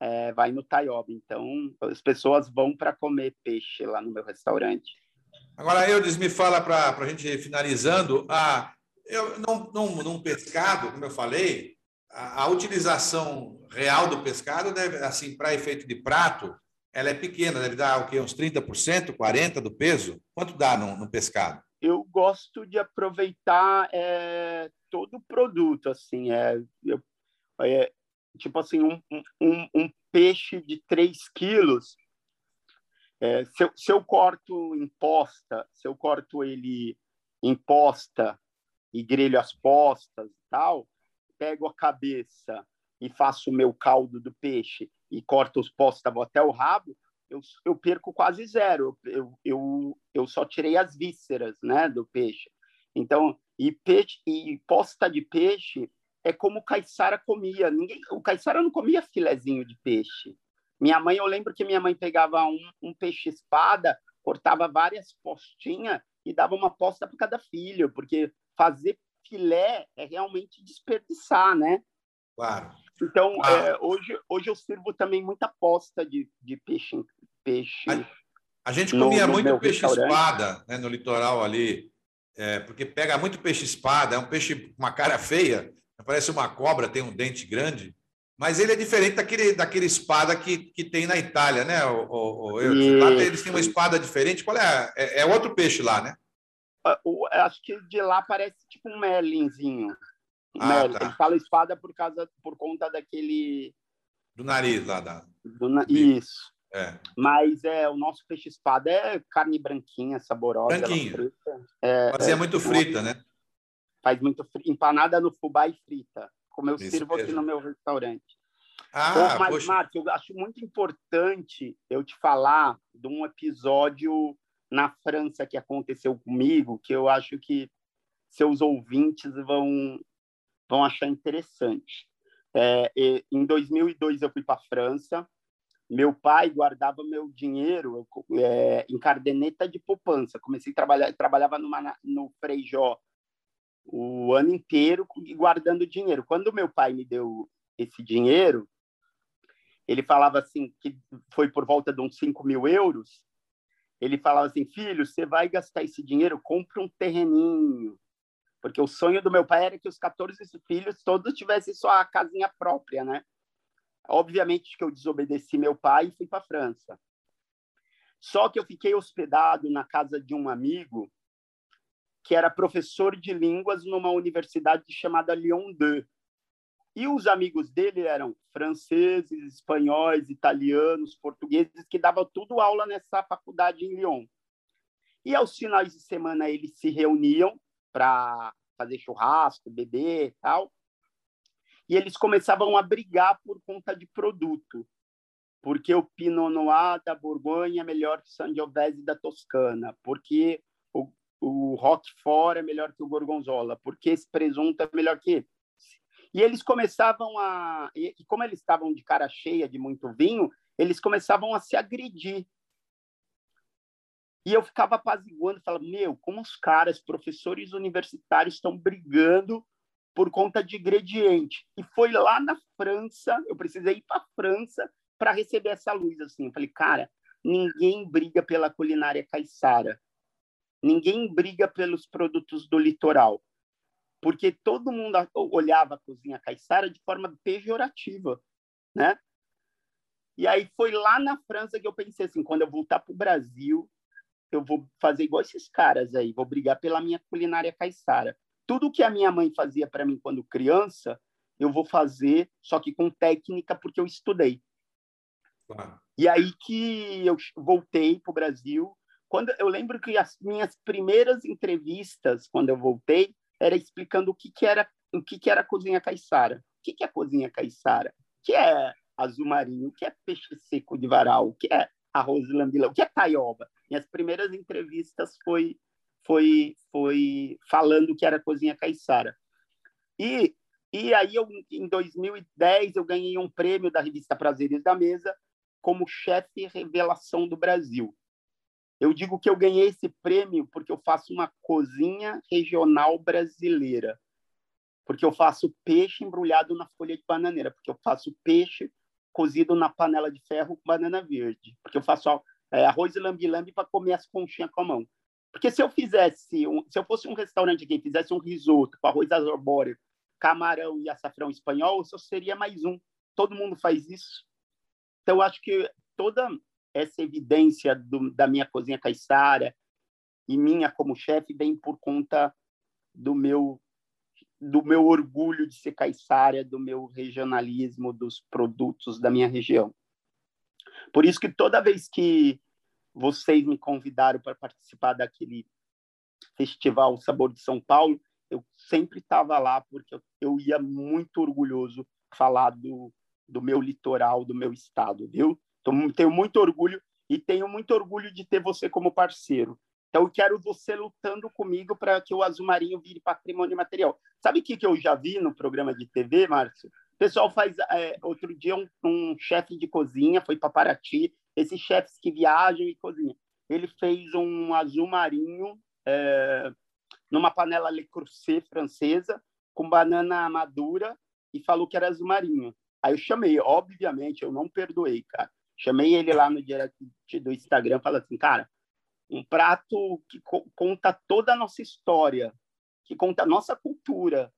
é, vai no Taioba. Então, as pessoas vão para comer peixe lá no meu restaurante. Agora, Eudes, me fala para a gente finalizando. Ah, eu, num, num, num pescado, como eu falei, a, a, utilização real do pescado, deve, assim, para efeito de prato, ela é pequena, deve dar o quê? uns 30%, 40% do peso? Quanto dá no, no pescado? Eu gosto de aproveitar é, todo o produto, assim, é, eu, é tipo assim, um, um, um, peixe de 3 quilos, é, se, eu, se eu corto imposta, se eu corto ele imposta e grelho as postas e tal, pego a cabeça e faço o meu caldo do peixe e corto os postas até o rabo, eu, eu perco quase zero. Eu, eu, eu só tirei as vísceras né, do peixe. Então, e, peixe, e posta de peixe é como o caiçara comia. Ninguém, o caiçara não comia filezinho de peixe. Minha mãe, eu lembro que minha mãe pegava um, um peixe espada, cortava várias postinhas e dava uma posta para cada filho, porque fazer filé é realmente desperdiçar, né? Claro. Então, É, hoje, hoje eu sirvo também muita posta de, de peixe. peixe a, a gente comia no, no muito peixe espada né, no litoral ali, é, porque pega muito peixe espada, é um peixe com uma cara feia, parece uma cobra, tem um dente grande, mas ele é diferente daquele, daquele espada que, que tem na Itália, né? O, o, o lá eles têm uma espada diferente. Qual é? É, é outro peixe lá, né? Acho que de lá parece tipo um merlinzinho. Ah, Merlin. Tá. Ele fala espada por causa por conta daquele do nariz lá da do na... isso. É. Mas é o nosso peixe espada é carne branquinha, saborosa, branquinha. É, Mas é, é muito frita, né? Faz muito frita, empanada no fubá e frita, como eu Isso sirvo mesmo. aqui no meu restaurante. Ah, então, mas, Marcos, eu acho muito importante eu te falar de um episódio na França que aconteceu comigo, que eu acho que seus ouvintes vão vão achar interessante. É, em 2002 eu fui para a França. Meu pai guardava meu dinheiro é, em cardeneta de poupança. Comecei a trabalhar, trabalhava numa, no Freijó o ano inteiro guardando dinheiro. Quando meu pai me deu esse dinheiro, ele falava assim que foi por volta de uns 5 mil euros. Ele falava assim, filho, você vai gastar esse dinheiro, compra um terreninho, porque o sonho do meu pai era que os 14 filhos todos tivessem sua casinha própria, né? Obviamente que eu desobedeci meu pai e fui para a França. Só que eu fiquei hospedado na casa de um amigo que era professor de línguas numa universidade chamada Lyon 2. E os amigos dele eram franceses, espanhóis, italianos, portugueses, que davam tudo aula nessa faculdade em Lyon. E aos finais de semana eles se reuniam para fazer churrasco, beber e tal. E eles começavam a brigar por conta de produto, porque o Pinot Noir da Borgonha é melhor que o Sangiovese da Toscana, porque o, o Roquefort é melhor que o Gorgonzola, porque esse presunto é melhor que. E eles começavam a... E, como eles estavam de cara cheia de muito vinho, eles começavam a se agredir e eu ficava apaziguando, falava, meu, como os caras, professores universitários, estão brigando por conta de ingrediente. E foi lá na França, eu precisei ir para a França para receber essa luz. Assim. Eu falei, cara, ninguém briga pela culinária caiçara. Ninguém briga pelos produtos do litoral. Porque todo mundo olhava a cozinha caiçara de forma pejorativa, né? E aí foi lá na França que eu pensei assim, quando eu voltar para o Brasil, eu vou fazer igual esses caras aí, vou brigar pela minha culinária caiçara. Tudo que a minha mãe fazia para mim quando criança, eu vou fazer, só que com técnica, porque eu estudei. Claro. E aí que eu voltei para o Brasil. Quando eu lembro que as minhas primeiras entrevistas, quando eu voltei, era explicando o que, que era o que, que era cozinha caiçara. O que, que é cozinha caiçara? O que é azul marinho? O que é peixe seco de varal? O que é arroz lambila? O que é taioba? Minhas primeiras entrevistas foi foi foi falando que era cozinha caiçara. E e aí eu em 2010 eu ganhei um prêmio da revista Prazeres da Mesa como chefe revelação do Brasil. Eu digo que eu ganhei esse prêmio porque eu faço uma cozinha regional brasileira. Porque eu faço peixe embrulhado na folha de bananeira, porque eu faço peixe cozido na panela de ferro com banana verde, porque eu faço é, arroz e lambi-lambi para comer as conchinhas com a mão. Porque se eu fizesse, um, se eu fosse um restaurante que fizesse um risoto com arroz arbóreo, camarão e açafrão espanhol, eu só seria mais um. Todo mundo faz isso. Então, acho que toda essa evidência do, da minha cozinha caiçara e minha como chefe vem por conta do meu do meu orgulho de ser caiçara, do meu regionalismo dos produtos da minha região. Por isso que toda vez que vocês me convidaram para participar daquele festival Sabor de São Paulo, eu sempre estava lá porque eu, eu, ia muito orgulhoso falar do, do meu litoral, do meu estado, viu? Então, tenho muito orgulho e tenho muito orgulho de ter você como parceiro. Então, eu quero você lutando comigo para que o azul marinho vire patrimônio material. Sabe o que, que eu já vi no programa de TV, Márcio? O pessoal faz. É, outro dia, um, um chefe de cozinha foi para Paraty, esses chefes que viajam e cozinham. Ele fez um azul marinho é, numa panela Le Creuset francesa, com banana madura, e falou que era azul marinho. Aí eu chamei, obviamente, eu não perdoei, cara. Chamei ele lá no direct do Instagram, falei assim, cara, um prato que co conta toda a nossa história, que conta a nossa cultura,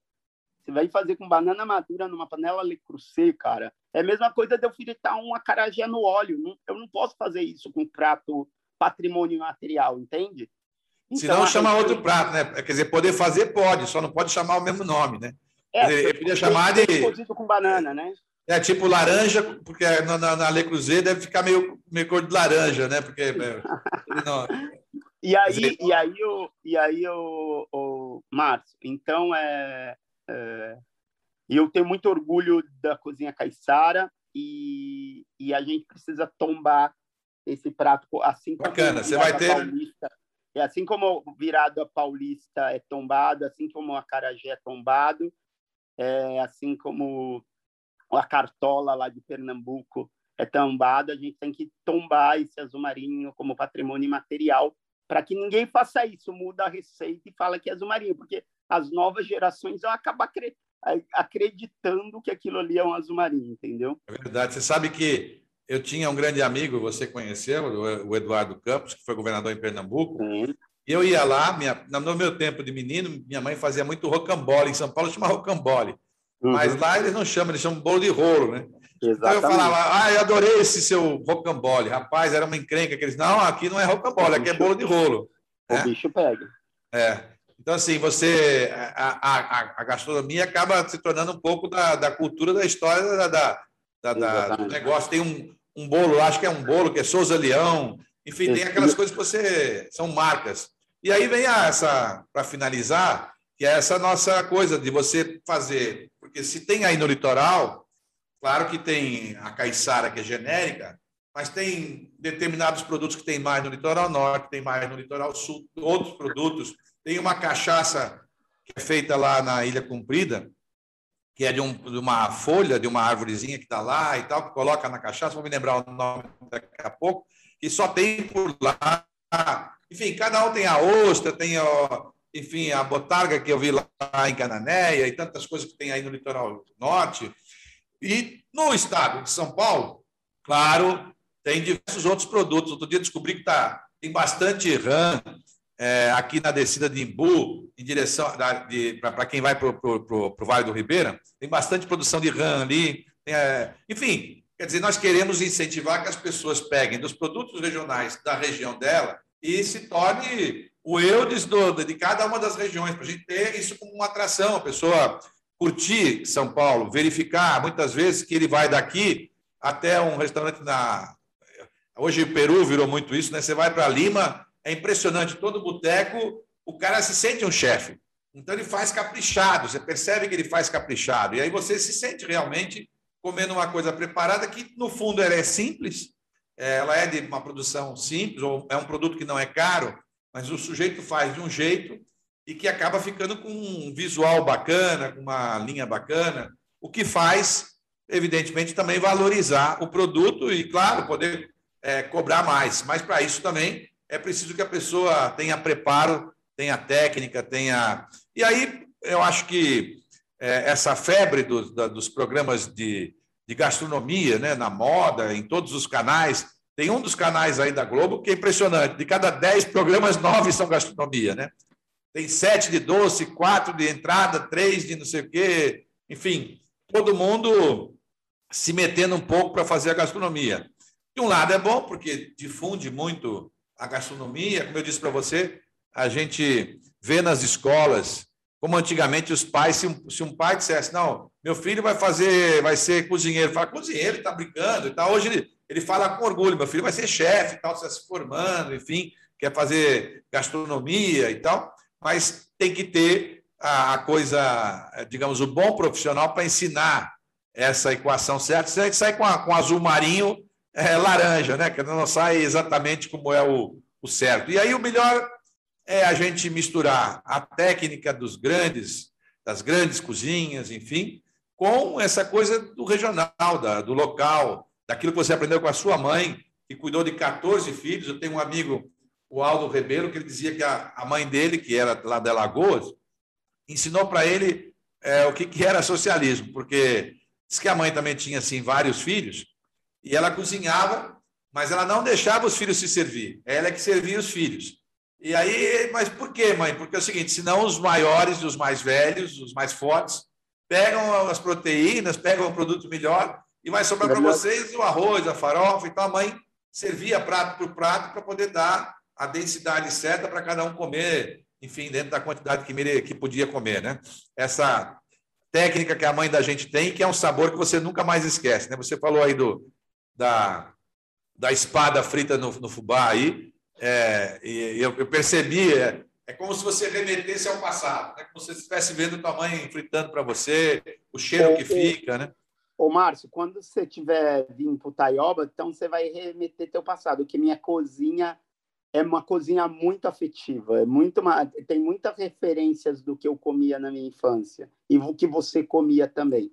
você vai fazer com banana madura numa panela Le Creuset, cara. É a mesma coisa de eu fritar um acarajé no óleo. Eu não posso fazer isso com prato patrimônio material, entende? Então, Se não, chama outro prato, né? Quer dizer, poder fazer pode, só não pode chamar o mesmo nome, né? É, dizer, eu podia chamar de... Cozido com banana, né? É tipo laranja, porque na, na, na Le Creuset deve ficar meio, meio cor de laranja, né? Porque... É, não... E aí, e aí, o, e aí o, o Márcio, então é, é, eu tenho muito orgulho da cozinha caiçara e, e a gente precisa tombar esse prato assim como Bacana, você vai ter paulista, é assim como virado paulista é tombado, assim como a carajé é tombado, é assim como a cartola lá de Pernambuco é tombado, a gente tem que tombar esse azul marinho como patrimônio imaterial para que ninguém faça isso, muda a receita e fala que é azul marinho, porque as novas gerações vão acabar acreditando que aquilo ali é um azul marinho, entendeu? É verdade. Você sabe que eu tinha um grande amigo, você conheceu, o Eduardo Campos, que foi governador em Pernambuco. Sim. E eu ia lá, minha, no meu tempo de menino, minha mãe fazia muito rocambole. Em São Paulo chama rocambole. Uhum. Mas lá eles não chamam, eles chamam bolo de rolo, né? Exatamente. Então eu falava, ah, eu adorei esse seu rocambole. Rapaz, era uma encrenca que eles, não, aqui não é rocambole, aqui é bolo de rolo. O é? bicho pega. É. Então, assim, você a, a, a, gastronomia acaba se tornando um pouco da, da cultura da história da, da, da do negócio. Tem um, um bolo, acho que é um bolo que é Souza Leão, enfim, tem aquelas coisas que você são marcas. E aí vem essa, para finalizar, que é essa nossa coisa de você fazer, porque se tem aí no litoral, claro que tem a caiçara que é genérica, mas tem determinados produtos que tem mais no litoral norte, tem mais no litoral sul, outros produtos. Tem uma cachaça que é feita lá na Ilha Comprida, que é de, um, de uma folha, de uma árvorezinha que está lá e tal, que coloca na cachaça, vou me lembrar o nome daqui a pouco, que só tem por lá. Enfim, cada um tem a ostra, tem, a, enfim, a botarga que eu vi lá em Cananéia e tantas coisas que tem aí no litoral norte. E no estado de São Paulo, claro, tem diversos outros produtos. Outro dia descobri que tá, tem bastante rã, é, aqui na descida de Imbu, em direção para quem vai para o Vale do Ribeira, tem bastante produção de rã ali. Tem, é, enfim, quer dizer, nós queremos incentivar que as pessoas peguem dos produtos regionais da região dela e se torne o Eudes do, de cada uma das regiões, para a gente ter isso como uma atração, a pessoa curtir São Paulo, verificar muitas vezes que ele vai daqui até um restaurante na. Hoje o Peru virou muito isso, né? Você vai para Lima, é impressionante, todo boteco, o cara se sente um chefe. Então ele faz caprichado, você percebe que ele faz caprichado. E aí você se sente realmente comendo uma coisa preparada que, no fundo, ela é simples, é, ela é de uma produção simples, ou é um produto que não é caro, mas o sujeito faz de um jeito e que acaba ficando com um visual bacana, com uma linha bacana, o que faz, evidentemente, também valorizar o produto e, claro, poder é, cobrar mais. Mas para isso também é preciso que a pessoa tenha preparo, tenha técnica, tenha. E aí eu acho que é, essa febre do, da, dos programas de, de gastronomia, né, na moda, em todos os canais, tem um dos canais aí da Globo que é impressionante. De cada dez programas, nove são gastronomia, né? Tem sete de doce, quatro de entrada, três de não sei o quê. Enfim, todo mundo se metendo um pouco para fazer a gastronomia. De um lado é bom, porque difunde muito a gastronomia. Como eu disse para você, a gente vê nas escolas, como antigamente os pais, se um, se um pai dissesse, não, meu filho vai fazer, vai ser cozinheiro, fala, cozinheiro, está brincando e tal. Hoje ele, ele fala com orgulho, meu filho vai ser chefe tal, está se formando, enfim, quer fazer gastronomia e tal, mas tem que ter a, a coisa, digamos, o bom profissional para ensinar essa equação certa, senão a gente sai com, a, com azul marinho é, laranja, né? Que não sai exatamente como é o, o certo. E aí o melhor é a gente misturar a técnica dos grandes, das grandes cozinhas, enfim, com essa coisa do regional, da, do local, daquilo que você aprendeu com a sua mãe, que cuidou de 14 filhos. Eu tenho um amigo, o Aldo Rebelo, que ele dizia que a, a mãe dele, que era lá de Alagoas, ensinou para ele é, o que, que era socialismo, porque diz que a mãe também tinha assim vários filhos e ela cozinhava, mas ela não deixava os filhos se servir. Ela é que servia os filhos. E aí, mas por quê, mãe? Porque é o seguinte: senão os maiores, os mais velhos, os mais fortes, pegam as proteínas, pegam o produto melhor e vai sobrar para vocês o arroz, a farofa. Então a mãe servia prato por prato para poder dar a densidade certa para cada um comer, enfim, dentro da quantidade que, que podia comer, né? Essa técnica que a mãe da gente tem, que é um sabor que você nunca mais esquece, né? Você falou aí do, da, da espada frita no, no fubá aí, é, e eu, eu percebi, é, é, como se você remetesse ao passado, né? como se você estivesse vendo tua mãe fritando para você, o cheiro que fica, né? Ô, Márcio, quando você tiver vindo para Taioba, então você vai remeter teu passado, que minha cozinha é uma cozinha muito afetiva, é muito uma, tem muitas referências do que eu comia na minha infância e o que você comia também.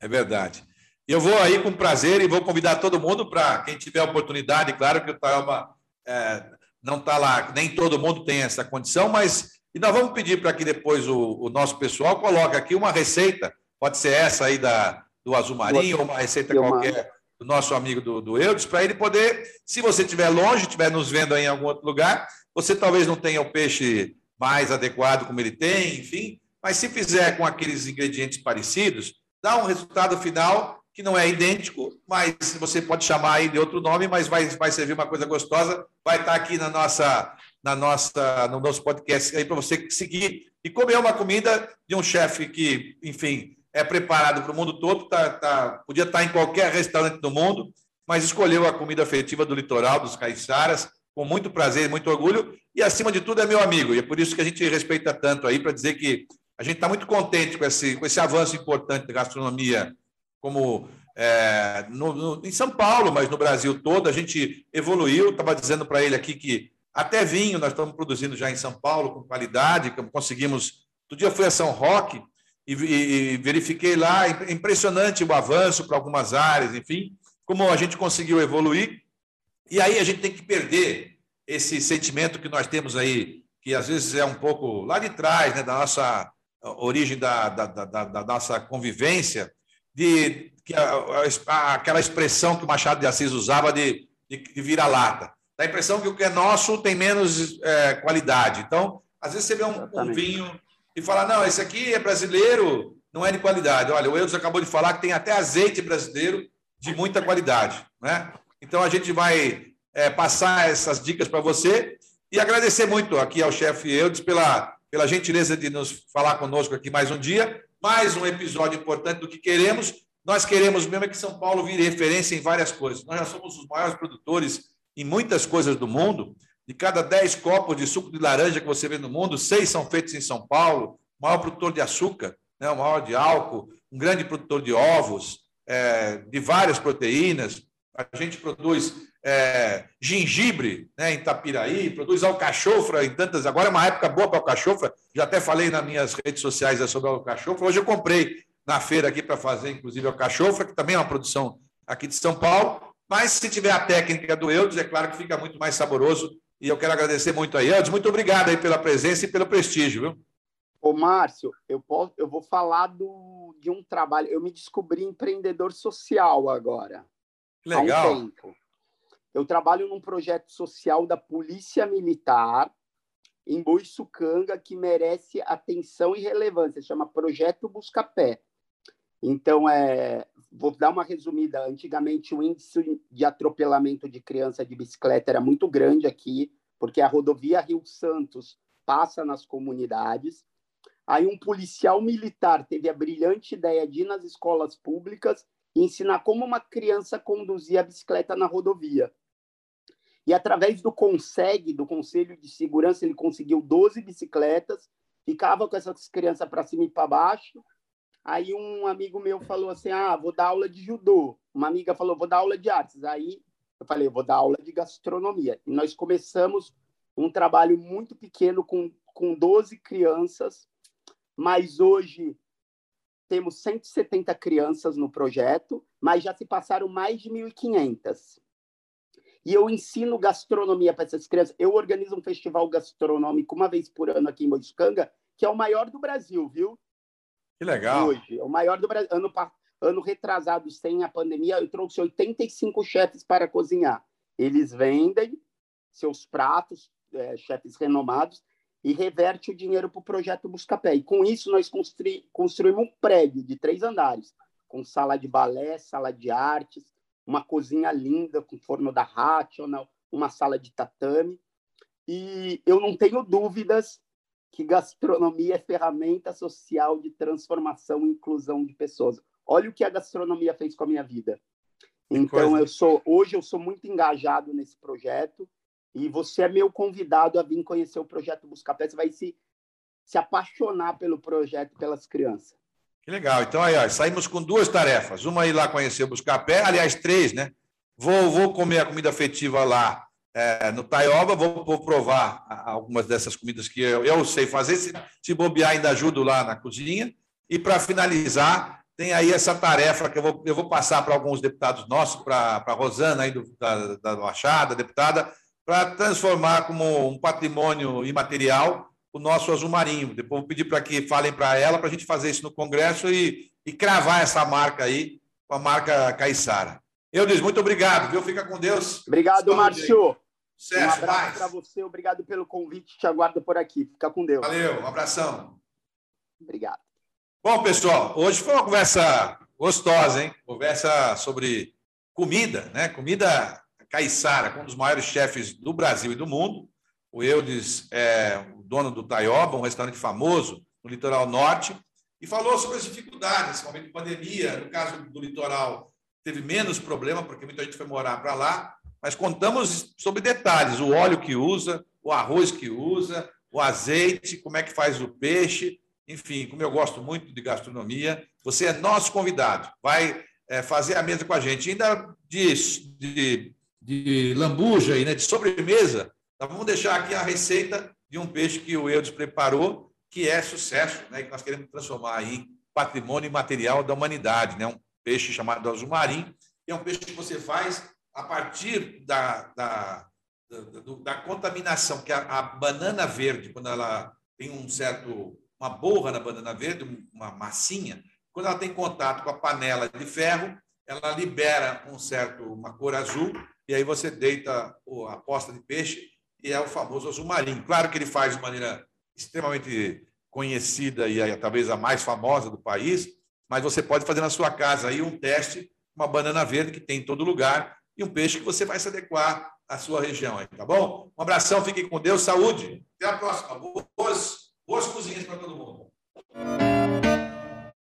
É verdade. Eu vou aí com prazer e vou convidar todo mundo para quem tiver oportunidade, claro que o Taioba é, não está lá, nem todo mundo tem essa condição, mas e nós vamos pedir para que depois o, o, nosso pessoal coloque aqui uma receita, pode ser essa aí da, do azul marinho, ou uma receita qualquer do nosso amigo do, do Eudes, para ele poder, se você estiver longe, estiver nos vendo aí em algum outro lugar, você talvez não tenha o peixe mais adequado como ele tem, enfim, mas se fizer com aqueles ingredientes parecidos, dá um resultado final que não é idêntico, mas você pode chamar aí de outro nome, mas vai, vai servir uma coisa gostosa, vai estar aqui na nossa, na nossa, no nosso podcast aí para você seguir e comer uma comida de um chefe que, enfim, é preparado para o mundo todo, tá, tá, podia estar em qualquer restaurante do mundo, mas escolheu a comida afetiva do litoral, dos caiçaras, com muito prazer e muito orgulho, e acima de tudo é meu amigo, e é por isso que a gente respeita tanto aí, para dizer que a gente está muito contente com esse, com esse avanço importante da gastronomia como é, no, no, em São Paulo, mas no Brasil todo, a gente evoluiu. Estava dizendo para ele aqui que até vinho nós estamos produzindo já em São Paulo com qualidade, conseguimos. Outro dia fui a São Roque e, e, verifiquei lá, impressionante o avanço para algumas áreas, enfim, como a gente conseguiu evoluir. E aí a gente tem que perder esse sentimento que nós temos aí, que às vezes é um pouco lá de trás, né, da nossa origem da, da, da, da nossa convivência, de, que aquela expressão que o Machado de Assis usava de, de, de vira-lata. Dá a impressão que o que é nosso tem menos é, qualidade. Então, às vezes você vê um, um, vinho e fala, não, esse aqui é brasileiro, não é de qualidade. Olha, o Eudes acabou de falar que tem até azeite brasileiro de muita qualidade. Né? Então, a gente vai é, passar essas dicas para você e agradecer muito aqui ao chefe Eudes pela, pela gentileza de nos falar conosco aqui mais um dia mais um episódio importante do que queremos. Nós queremos mesmo é que São Paulo vire referência em várias coisas. Nós já somos os maiores produtores em muitas coisas do mundo. De cada 10 copos de suco de laranja que você vê no mundo, seis são feitos em São Paulo. O maior produtor de açúcar, né? o maior de álcool, um grande produtor de ovos, é, de várias proteínas. A gente produz é, gengibre né, em Tapiraí, produz alcachofra em tantas. Agora é uma época boa para alcachofra. Já até falei nas minhas redes sociais sobre alcachofra. Hoje eu comprei na feira aqui para fazer, inclusive, alcachofra, que também é uma produção aqui de São Paulo. Mas se tiver a técnica do Eudes, é claro que fica muito mais saboroso E eu quero agradecer muito a Eldes. Muito obrigado aí pela presença e pelo prestígio, viu? Ô, Márcio, eu, posso, eu vou falar do, de um trabalho. Eu me descobri empreendedor social agora. Legal. Há um tempo. Eu trabalho num projeto social da Polícia Militar em Boiçucanga que merece atenção e relevância. Chama Projeto Buscapé. Então, é, vou dar uma resumida. Antigamente, o índice de atropelamento de criança de bicicleta era muito grande aqui, porque a rodovia Rio Santos passa nas comunidades. Aí, um policial militar teve a brilhante ideia de ir nas escolas públicas e ensinar como uma criança conduzia a bicicleta na rodovia. E através do CONSEG, do Conselho de Segurança, ele conseguiu 12 bicicletas, ficava com essas crianças para cima e para baixo, Aí um amigo meu falou assim: ah, vou dar aula de judô. Uma amiga falou: vou dar aula de artes. Aí eu falei: vou dar aula de gastronomia. E nós começamos um trabalho muito pequeno com, com 12 crianças, mas hoje temos 170 crianças no projeto, mas já se passaram mais de 1.500. E eu ensino gastronomia para essas crianças. Eu organizo um festival gastronômico uma vez por ano aqui em Moiscanga, que é o maior do Brasil, viu? Que legal. Hoje, o maior do Brasil. Ano, ano retrasado, sem a pandemia, eu trouxe 85 chefes para cozinhar. Eles vendem seus pratos, é, chefes renomados, e reverte o dinheiro para o projeto Buscapé. E com isso, nós construí, construímos um prédio de três andares, com sala de balé, sala de artes, uma cozinha linda com forno da Rational, uma sala de tatame. E eu não tenho dúvidas que gastronomia é ferramenta social de transformação e inclusão de pessoas. Olha o que a gastronomia fez com a minha vida. Então eu sou hoje eu sou muito engajado nesse projeto e você é meu convidado a vir conhecer o projeto Buscapé. Você vai se se apaixonar pelo projeto pelas crianças. Que legal. Então aí, ó, saímos com duas tarefas. Uma é ir lá conhecer o Buscapé, aliás, três, né? Vou, vou comer a comida afetiva lá é, no Taioba, vou, vou, provar algumas dessas comidas que eu, eu sei fazer. Se, se, bobear, ainda ajudo lá na cozinha. E para finalizar, tem aí essa tarefa que eu vou, eu vou passar para alguns deputados nossos, para a Rosana aí do, da, da Machada, deputada, para transformar como um patrimônio imaterial o nosso azul marinho. Depois vou pedir para que falem para ela para a gente fazer isso no Congresso e, e cravar essa marca aí, com a marca Caiçara. Eu disse, muito obrigado, viu? Fica com Deus. Obrigado, Márcio. Um abraço para você, obrigado pelo convite. Te aguardo por aqui. Fica com Deus. Valeu, um abração. Obrigado. Bom, pessoal, hoje foi uma conversa gostosa, hein? Conversa sobre comida, né? Comida caiçara, um dos maiores chefes do Brasil e do mundo. O Eudes é o dono do Taioba, um restaurante famoso no litoral norte, e falou sobre as dificuldades, nesse momento de pandemia, no caso do litoral teve menos problema, porque muita gente foi morar para lá, mas contamos sobre detalhes: o óleo que usa, o arroz que usa, o azeite, como é que faz o peixe, enfim, como eu gosto muito de gastronomia, você é nosso convidado, vai é, fazer a mesa com a gente. Ainda de, de, de lambuja e né, de sobremesa, vamos deixar aqui a receita de um peixe que o Eudes preparou, que é sucesso, né, que nós queremos transformar em patrimônio material da humanidade, né, um peixe chamado azul marinho, é um peixe que você faz a partir da, da, da, da contaminação, que a, a, banana verde, quando ela tem um certo, uma borra na banana verde, uma massinha, quando ela tem contato com a panela de ferro, ela libera um certo, uma cor azul, e aí você deita a posta de peixe, e é o famoso azul marinho. Claro que ele faz de maneira extremamente conhecida e talvez a mais famosa do país, mas você pode fazer na sua casa aí um teste, uma banana verde que tem em todo lugar e um peixe que você vai se adequar à sua região aí, tá bom? Um abração, fiquem com Deus, saúde. Até a próxima. Boas, boas cozinhas para todo mundo.